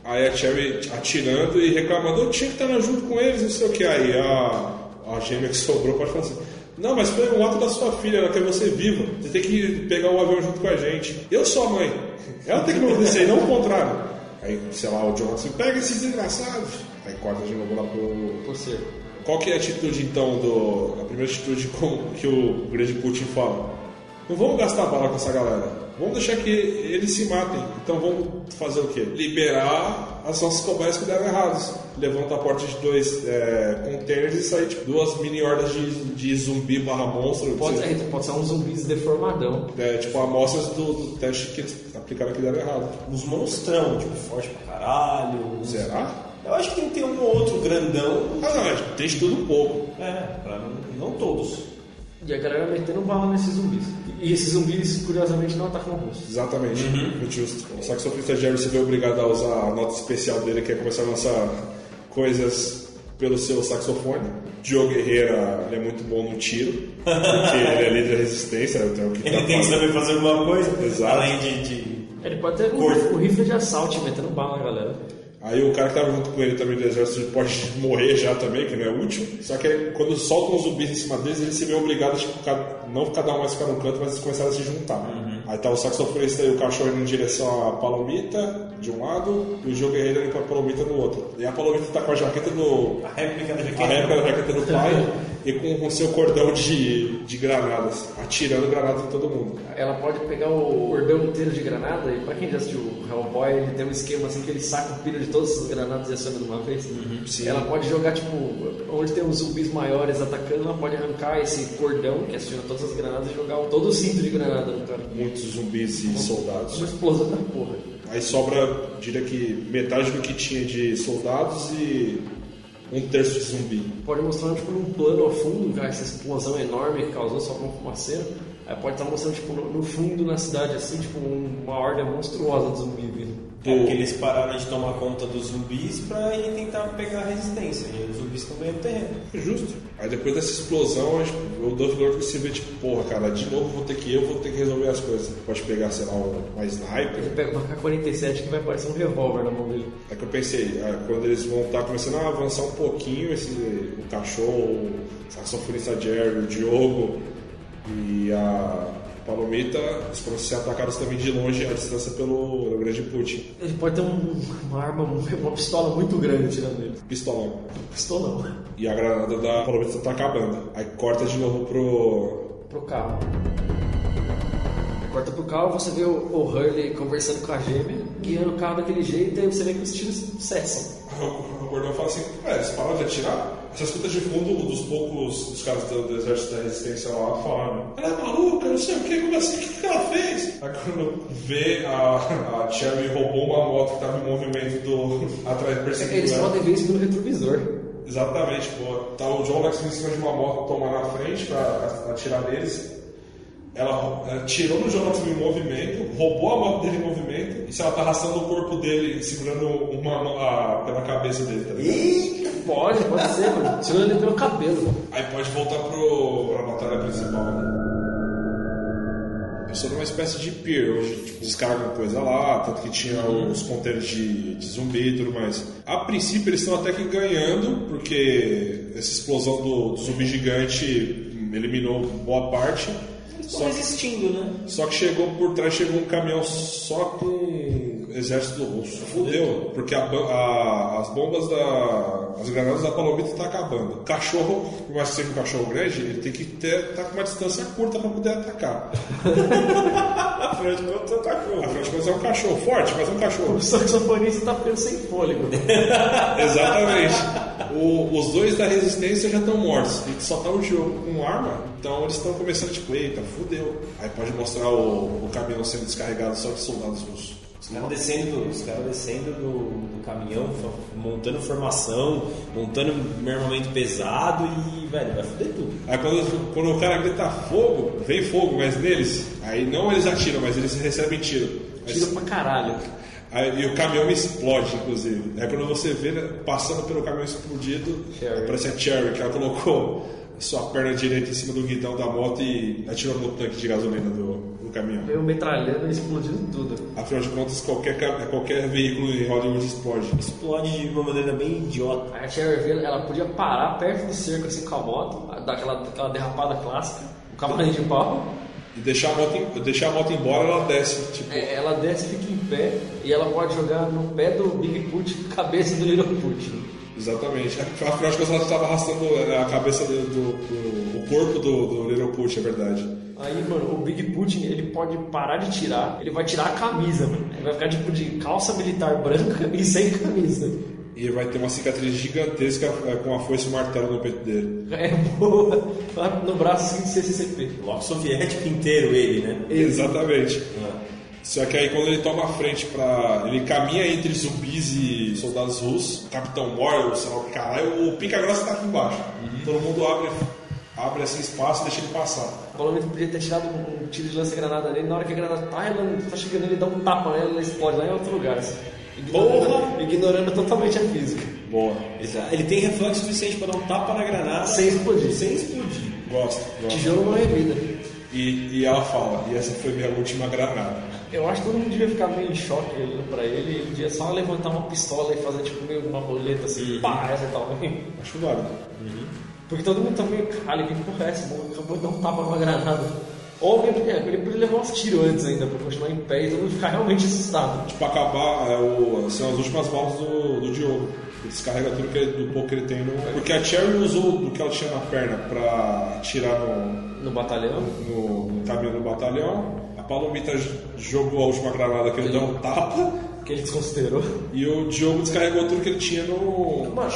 Aí a Cherry atirando e reclamando, eu tinha que estar junto com eles, não sei o que. Aí a, a gêmea que sobrou pode falar assim, não, mas foi um ato da sua filha, ela quer você viva. Você tem que pegar o avião junto com a gente. Eu sou a mãe. Ela tem que me obedecer, não o contrário. Aí, sei lá, o John assim, pega esses desgraçados. Aí corta de novo lá pro... Ser. Qual que é a atitude, então, do... A primeira atitude que o grande Putin fala? Não vamos gastar bala com essa galera. Vamos deixar que eles se matem. Então vamos fazer o quê? Liberar as nossas cobaias que deram errados. Levanta a porta de dois é, containers e sair tipo, duas mini hordas de, de zumbi barra monstro. Pode, Você- ser- pode ser um zumbis deformadão. é, tipo, amostras do, do teste que eles aplicaram que deram errado. Uns monstrão, tipo, forte pra caralho. uns- Será? Eu acho que tem que ter um ou outro grandão. Ah, não, tem de tudo um pouco. É, pra não, não todos. E a galera metendo bala nesses zumbis. E esses zumbis, curiosamente, não atacam russos. Exatamente, muito justo. O saxofonista Jerry se vê obrigado a usar a nota especial dele, que é começar a lançar coisas pelo seu saxofone. Diogo Guerreira ele é muito bom no tiro, porque ele é líder da resistência, então o que Ele tem que saber fazer alguma coisa. Exato. Além de. de... Ele pode ter Corpo. um rifle de assalto metendo bala na galera. Aí o cara que tava junto com ele também do exército pode morrer já também, que não é útil. Só que aí, quando soltam os zumbis em cima deles, eles se veem obrigados a tipo, não cada um mais ficar no canto, mas eles começaram a se juntar. Aí tá o saxofonista e o cachorro indo em direção à Palomita, de um lado, e o Jogo Guerreiro indo pra Palomita no outro. E a Palomita tá com a jaqueta do. A réplica da jaqueta. A réplica da jaqueta do pai e com o seu cordão de, de granadas, atirando granadas em todo mundo. Ela pode pegar o cordão inteiro de granada, e pra quem já assistiu o Hellboy, ele tem um esquema assim que ele saca o pilho de todas as granadas e aciona de uma vez. sim. Ela pode jogar, tipo, onde tem os zumbis maiores atacando, ela pode arrancar esse cordão que aciona todas as granadas e jogar todo o cinto de granada no cara. Muitos zumbis e soldados. Uma explosão da porra. Aí sobra, diria que metade do que tinha de soldados e um terço de zumbi. Pode mostrar, tipo, num plano ao fundo, cara, essa explosão enorme que causou só com fumaceiro. Aí pode estar mostrando, tipo, no, fundo, na cidade, assim, tipo, uma horda monstruosa de zumbi vindo. É porque eles pararam de tomar conta dos zumbis pra ir tentar pegar a resistência. E os zumbis estão ganhando terreno. Justo. Aí depois dessa explosão, acho que o Dolph Lundgren se vê tipo, porra, cara, de novo vou ter que eu vou ter que resolver as coisas. Pode pegar, sei lá, um- uma sniper. Ele pega uma K-47 que vai parecer um revólver na mão dele. É que eu pensei, ah, quando eles vão estar começando a avançar um pouquinho, esse, o cachorro, o saxofonista Jerry, o Diogo e a Palomita, eles vão ser atacados também de longe, à distância pelo, pelo grande Putin. Ele pode ter um- uma arma, uma pistola muito grande tirando ele. Pistolão. Pistolão. E a granada da Palomita tá acabando. Aí corta de novo pro. Pro carro. Aí Corta pro carro, você vê o, o Hurley conversando com a gêmea, guiando o carro daquele jeito, e aí você vê que os tiros cessam. O gordão fala assim: é, eles pararam de atirar? Você escuta de fundo um dos poucos dos caras do, do exército da resistência lá falando: ela é maluca, não sei o que, como assim? O que, que ela fez? Aí quando vê a, a Cherry roubou uma moto que tava em movimento do, atrás perseguindo Eles podem ver isso pelo retrovisor. Exatamente, pô. Tá o John Lex em cima de uma moto tomar na frente pra atirar neles. Ela eh, tirou no Lex em movimento, roubou a moto dele em movimento, e se ela tá arrastando o corpo dele, segurando uma mão a- pela cabeça dele, tá ligado? Pode, pode ser, mano. Tirando ele pelo cabelo. Aí pode voltar pro, pra batalha principal, né? Eu sou numa espécie de pier, onde tipo, descargam coisa lá, tanto que tinha os containers de, de zumbi e tudo mais. A princípio eles estão até que ganhando, porque essa explosão do, do zumbi gigante eliminou boa parte. Estão resistindo, né? Só que chegou por trás, chegou um caminhão só com exército russo. Fudeu, porque a a- as bombas da. as granadas da Palomita tá acabando. O cachorro, por mais que seja um cachorro grande, ele tem que ter tá com uma distância curta para poder atacar. Afinal de contas, é um cachorro. Afinal de contas, é um cachorro forte, mas é um cachorro. O saxofonista tá ficando sem fôlego. Exatamente. O- os dois da resistência já estão mortos. E só tá o Diogo com arma. Então eles estão começando tipo, eita, fudeu. Aí pode mostrar o, o caminhão sendo descarregado só de soldados russos. Os caras descendo, do- os caras descendo do, do caminhão, montando formação, montando um armamento pesado e, velho, vai foder tudo. Aí quando, quando o cara grita fogo, vem fogo, mas neles, aí não eles atiram, mas eles recebem tiro. Mas- Tira pra caralho. Aí, e o caminhão explode, inclusive. Aí quando você vê, né, passando pelo caminhão explodido, aparece a Cherry, que ela colocou sua perna direita em cima do guidão da moto e atirou no tanque de gasolina do caminhão. Veio metralhando e explodindo tudo. Afinal de contas, qualquer, qualquer veículo em Hollywood explode. Explode de uma maneira bem idiota. A Cherry Vale, ela podia parar perto do cerco assim com a moto, dar aquela, aquela derrapada clássica, o cavalinho de pau. E deixar a moto, deixar a moto embora, ela desce. Tipo, É, ela desce, fica em pé e ela pode jogar no pé do Big Put cabeça do Little Put. Exatamente. Afinal de contas, ela estava arrastando a cabeça do, do- do- o corpo do, do Little Put, é verdade. Aí, mano, o Big Putin, ele pode parar de tirar, ele vai tirar a camisa, mano. Ele vai ficar tipo de calça militar branca e sem camisa. E vai ter uma cicatriz gigantesca é, com a foice e o martelo no peito dele. É boa. No braço assim de CCCP. Bloco soviético inteiro ele, né? Exatamente. Só que aí quando ele toma a frente pra. Ele caminha entre zumbis e soldados russos, Capitão Morrow, sei lá o que caralho, o Pica Grossa tá aqui embaixo. Todo mundo abre, abre assim espaço e deixa ele passar. O Palomito podia ter tirado um, um tiro de lança-granada nele, na hora que a granada tá, ela tá chegando, ele dá um tapa nela, ela explode lá em outro lugar. Assim. Ignorando, ignorando totalmente a física. Boa. Exato. Ele tem reflexo suficiente pra dar um tapa na granada Sem explodir. sem explodir. Gosto, gosto. Tijolo não é vida. E, e ela fala, e essa foi minha última granada. Eu acho que todo mundo devia ficar meio em choque olhando pra ele, ele devia só levantar uma pistola e fazer tipo meio uma boleta assim, pá, essa e tal. Acho válido. Porque todo mundo tá meio, caralho, que porra é essa? Acabou de dar um tapa numa granada. Ou alguém podia, ele podia levar uns tiros antes ainda pra continuar em pé e todo mundo ficar realmente assustado. Tipo, acabar, é, o, são as últimas balas do, do Diogo. Ele descarrega tudo que ele- do pouco que ele tem no. Porque a Cherry usou do que ela tinha na perna pra atirar no, No batalhão. no, no caminho do batalhão. Palomita jogou a última granada que ele deu um tapa. Que ele desconsiderou. E o Diogo descarregou tudo que ele tinha no. Mano,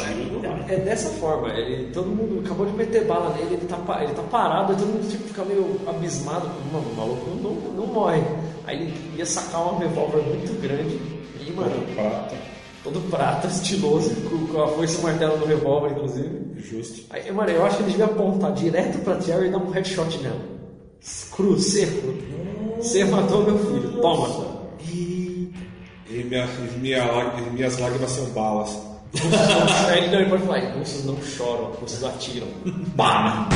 é, é dessa forma, ele, todo mundo acabou de meter bala nele, ele tá, ele tá parado, aí todo mundo tipo, fica meio abismado, mano, o maluco não, não morre. Aí ele ia sacar um revólver muito grande e, mano, Prata. todo prata, estiloso, com, com a foice e o martelo no revólver, inclusive. Justo. Aí, mano, eu acho que ele devia apontar direto pra Terry e dar um headshot nela. Cru, seco. Você matou meu filho, toma. E, minha, minha minhas lágrimas são balas. Aí ele, não, ele pode falar, russos não choram, russos atiram. Bah!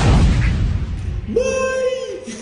Mãe!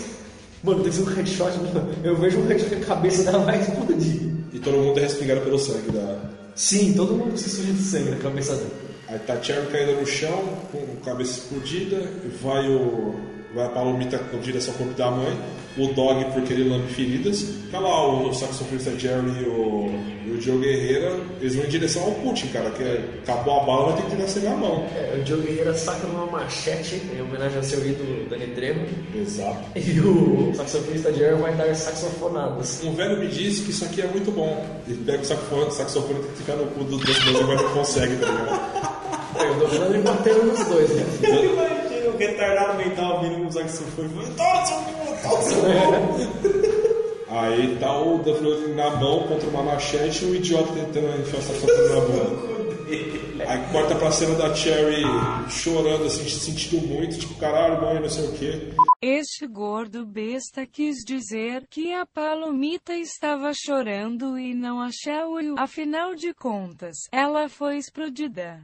Mano, tem que ser um headshot, mano. eu vejo um headshot que a cabeça dela vai explodir. E todo mundo é respingado pelo sangue da. Sim, todo mundo se suja de sangue na cabeça dele. Aí tá a Cherry caída no chão, com a cabeça explodida, e vai o. Vai a Palomita na direção ao corpo da mãe, o Dog porque ele lambe feridas, tá lá o saxofonista Jerry e o, e o Joe Guerreira, eles vão em direção ao Putin, cara, que é, acabou a bala, vai ter que tirar a mão. É, o Joe Guerreiro saca numa machete em homenagem ao seu ídolo Dani Trejo. Exato. E o saxofonista Jerry vai dar saxofonadas. Um velho me disse que isso aqui é muito bom. Ele pega o saxofone, o saxofone e tem que ficar no cu dos dois, mas não consegue, tá ligado? É, eu tô falando ele batendo nos dois, né? Retardado mental vindo com um saxofone e falando, toma seu cu, toma seu cu. Aí tá o Duff Lundgren na mão contra uma machete e o idiota tentando enfiar o saxofone na bunda. Aí corta pra cena da Cherry chorando, assim, se sentindo muito, tipo, caralho, mãe, não sei o quê. Este gordo besta quis dizer que a palomita estava chorando e não achou-o. Afinal de contas, ela foi explodida.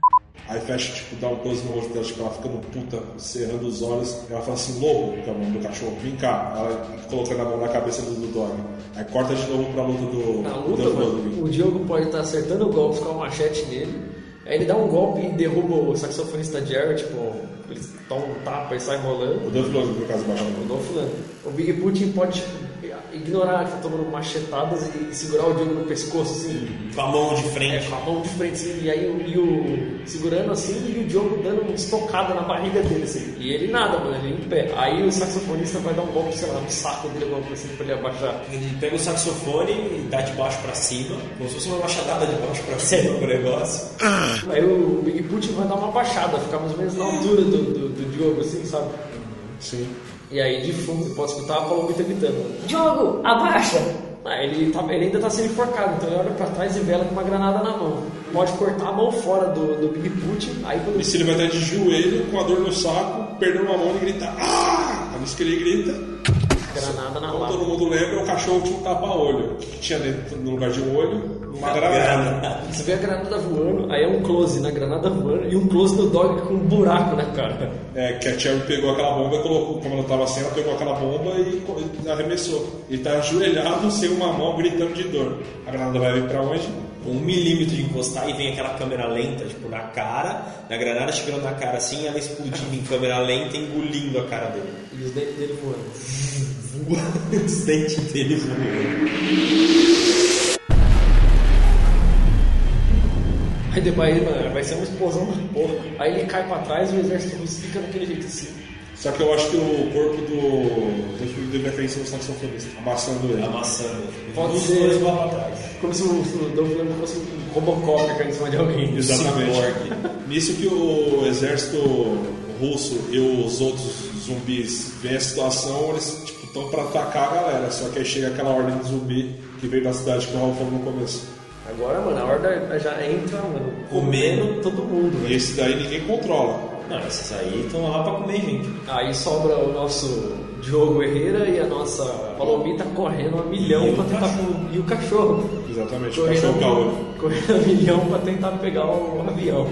Aí fecha, tipo, dá um close no rosto dela, tipo, ela ficando puta, cerrando os olhos. Ela fala assim, lobo, que é o nome do cachorro, vem cá. Ela colocando a mão na cabeça do, do dog. Aí corta de novo pra luta do, Na do luta, mano, Lundgren. o Diogo pode estar acertando golpes com a machete nele. Aí ele dá um golpe e derruba o saxofonista Jerry, tipo, ele toma um tapa e sai rolando. O Duff Lundgren, no caso, baixo. O Dolph Lundgren. O Big Putin pode tipo, ignorar que tá tomando machetadas e segurar o Diogo no pescoço, assim. Com a mão de frente. É, com a mão de frente, assim, e aí o, e o segurando assim e o Diogo dando uma estocada na barriga dele, assim. E ele nada, mano, ele em pé. Aí o saxofonista vai dar um golpe, sei lá, no saco dele, alguma coisa assim, pra ele abaixar. Ele pega o saxofone e dá de baixo pra cima, como se fosse uma machadada de baixo pra cima pro negócio. Aí o Big Putin vai dar uma baixada, ficar mais ou menos na altura do, do, do Diogo, assim, sabe? Sim. E aí de fundo pode escutar a Palomita gritando: Diogo, abaixa! Ah, ele, tá- ele ainda tá sendo enforcado, então ele olha pra trás e vela com uma granada na mão. Pode cortar a mão fora do, do Big Boot, aí quando E se ele vai estar de joelho, com a dor no saco, perdendo uma mão e grita Ah! A vez que ele grita, granada na como lata. todo mundo lembra, o cachorro tinha um tapa-olho. O que, que tinha dentro no lugar de um olho? Uma granada. Você vê a granada voando, aí é um close na granada voando e um close no dog com um buraco na cara. É, que a Cherry pegou aquela bomba e colocou, como ela tava sem, ela pegou aquela bomba e e arremessou. Ele tá ajoelhado, sem uma mão, gritando de dor. A granada vai vir pra onde? um milímetro de encostar e vem aquela câmera lenta, tipo, na cara, na granada chegando na cara assim, ela explodindo em câmera lenta e engolindo a cara dele. E os dentes dele voando. Voando os dentes dele voando. Aí depois mano, vai ser uma explosão da porra. Aí ele cai pra trás e o exército russo fica daquele jeito assim. Só que eu acho que o corpo do, do filme deveria ter em cima saxofonista, amassando ele. Amassando. Pode Os ser. dois pra trás. Como se o, o Dolph Lundgren fosse um Robocop caindo em cima de alguém. Exatamente. Nisso que o exército russo e os outros zumbis veem a situação, eles estão pra atacar a galera. Só que aí chega aquela ordem de zumbi que veio da cidade que o Raul falou no começo. Agora, mano, a horda já entra, mano, comendo todo mundo. E esse daí ninguém controla. Não, esses aí estão lá pra comer gente. Aí sobra o nosso Diogo Herrera e a nossa Palomita correndo a milhão o pra tentar. E o cachorro. Exatamente, o Correndo, cachorro a- caolho. correndo a milhão pra tentar pegar o avião.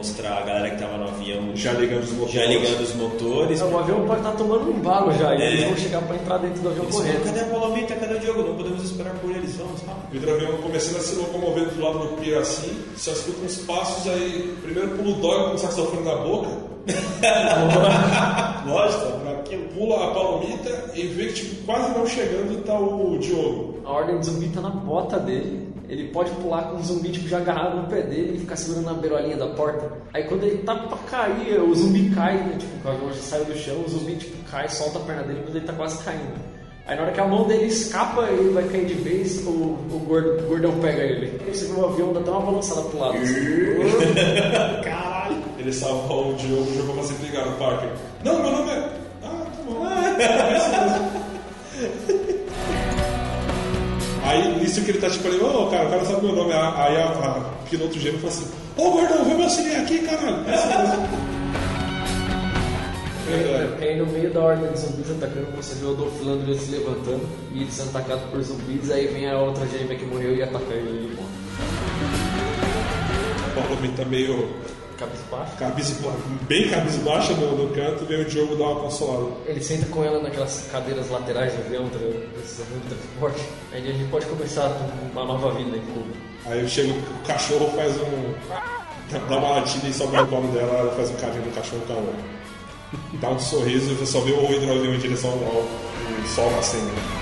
Mostrar a galera que tava no avião Já ligando os motores. já ligando os motores. O avião pode estar tomando um balo já, e É. eles vão chegar pra entrar dentro do avião Eles falam, correndo. Cadê a Palomita? Cadê o Diogo? Não podemos esperar por eles, vamos, rápido. O hidroavião começando a se locomover do lado do pier assim, só escuta uns passos aí, primeiro pula o dog com o saxofone na boca, Lógico. pula a palomita e vê que tipo, quase não chegando tá o Diogo. A ordem do zumbi tá na bota dele. Ele pode pular com o zumbi tipo, já agarrado no pé dele e ficar segurando na beirolinha da porta. Aí quando ele tá pra cair, o zumbi cai, né? Tipo, o avião já saiu do chão, o zumbi tipo, cai, solta a perna dele quando ele tá quase caindo. Aí na hora que a mão dele escapa e ele vai cair de vez, o, o, gordo- o gordão pega ele. Você vê o avião dá até uma balançada pro lado. assim. Caralho. Ele salvou o Diogo e jogou pra se ligar no parque. Não, meu nome é. Ah, tá bom. Aí, nisso que ele tá tipo ali, ô cara, o cara sabe meu nome. Aí a, a piloto gêmeo fala assim: Ô gordão, vem me auxiliar aqui, caralho. E aí no meio da ordem de zumbis atacando, você vê o Dolph Lundgren se levantando e ele sendo atacado por zumbis, aí vem a outra gêmea que morreu e ataca ele. O palomita meio Cabisbaixo. cabisba, bem cabisbaixa no, no canto, vem o Diogo dar uma consolada. Ele senta com ela naquelas cadeiras laterais do avião, precisa muito de transporte. Aí a gente pode começar uma nova vida em Cuba. Aí chega o cachorro, faz um. dá uma latida e sobe no colo dela, ela faz um carinho no cachorro com a outra. Dá um sorriso e você só vê o hidroavião em direção ao, ao sol nascendo.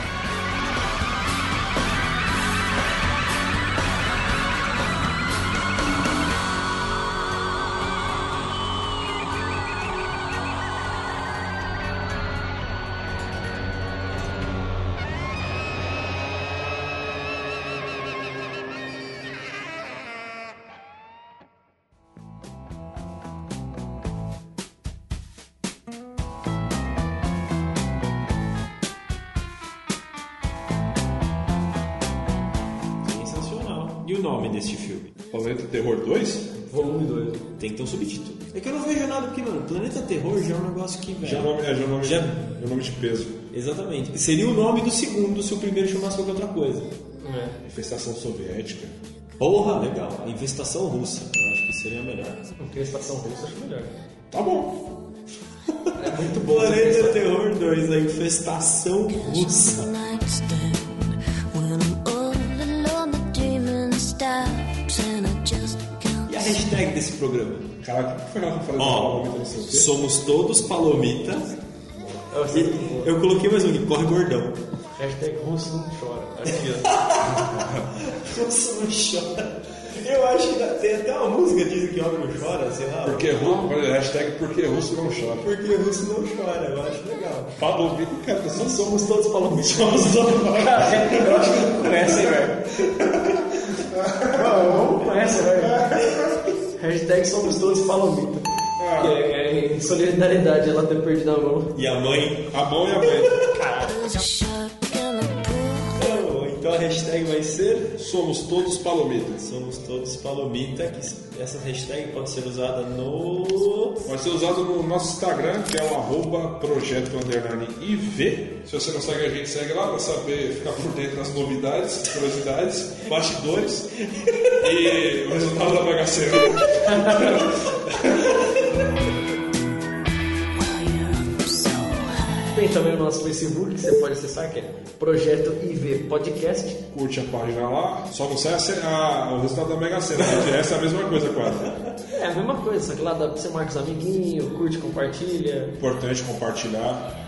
É, o nome, de peso. Exatamente. Seria o nome do segundo se o primeiro chamasse qualquer outra coisa. É. Infestação soviética. Porra, legal. Infestação russa. Eu acho que seria melhor. Porque a estação russa acho melhor. Tá bom. É muito bom. Planeta Terror 2, a infestação russa. E a hashtag desse programa? Caraca, o que foi que eu falei Ó, o quê? somos todos palomitas. Eu coloquei mais um aqui, corre gordão. Hashtag russo não chora. Aqui, ó. Russo não chora. Eu acho que tem até uma música que diz que homem não chora, sei lá. Porque russo, hashtag porque russo não chora. Porque russo não chora, eu acho legal. Palomita, cara, nós Somos todos palomitas. somos todos Cara, eu acho que não conhece, velho. Não, não conhece, velho. Hashtag somos todos palomitas. Que é, é em solidariedade ela ter perdido a mão. E a mãe? A mão e a mãe. Então, então a hashtag vai ser Somos todos palomitas. Somos todos palomita. Que essa hashtag pode ser usada no. Vai ser usado no nosso Instagram, que é o arroba projeto underline IV. Se você não segue a gente, segue lá para saber, ficar por dentro das novidades, curiosidades, bastidores e o resultado da Mega Sena. Tem também o nosso Facebook, que você pode acessar, que é Projeto IV Podcast. Curte a página lá, só não sai a o resultado da Mega Sena, porque essa é a mesma coisa quase. É a mesma coisa, só que lá dá pra você marcar os amiguinhos, curte, compartilha. Importante compartilhar.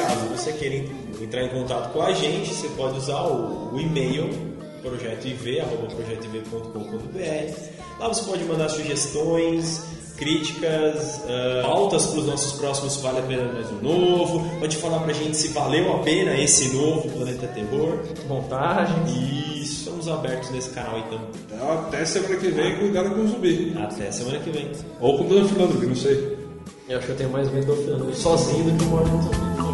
Caso você queira entrar em contato com a gente, você pode usar o, o e-mail projetoiv.projetoiv.com.br. Lá você pode mandar sugestões, críticas, ah, pautas para os nossos próximos Vale a Pena Mais um Novo. Pode falar pra gente se valeu a pena esse novo Planeta Terror. Montagens. Isso, estamos abertos nesse canal então. Então, até semana que vem, cuidado com o zumbi. Até semana que vem. Ou com o Dano Filandro, não sei. Eu acho que eu tenho mais medo do Fernando sozinho do que moro com os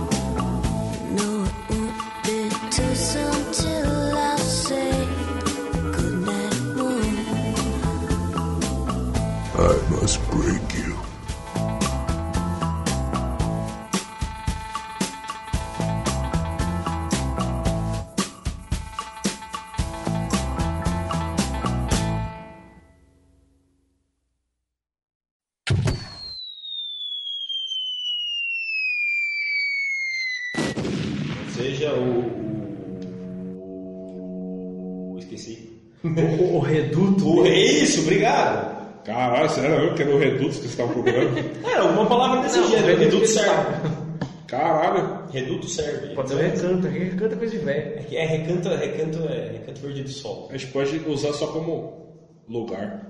this great Caralho, sério mesmo que era o Reduto que você estava procurando? Era alguma palavra desse gênero. Reduto serve. Caralho. Reduto serve. Pode ser recanto, recanto é coisa de velho. É, que é recanto, recanto é recanto verde do sol. A gente pode usar só como lugar.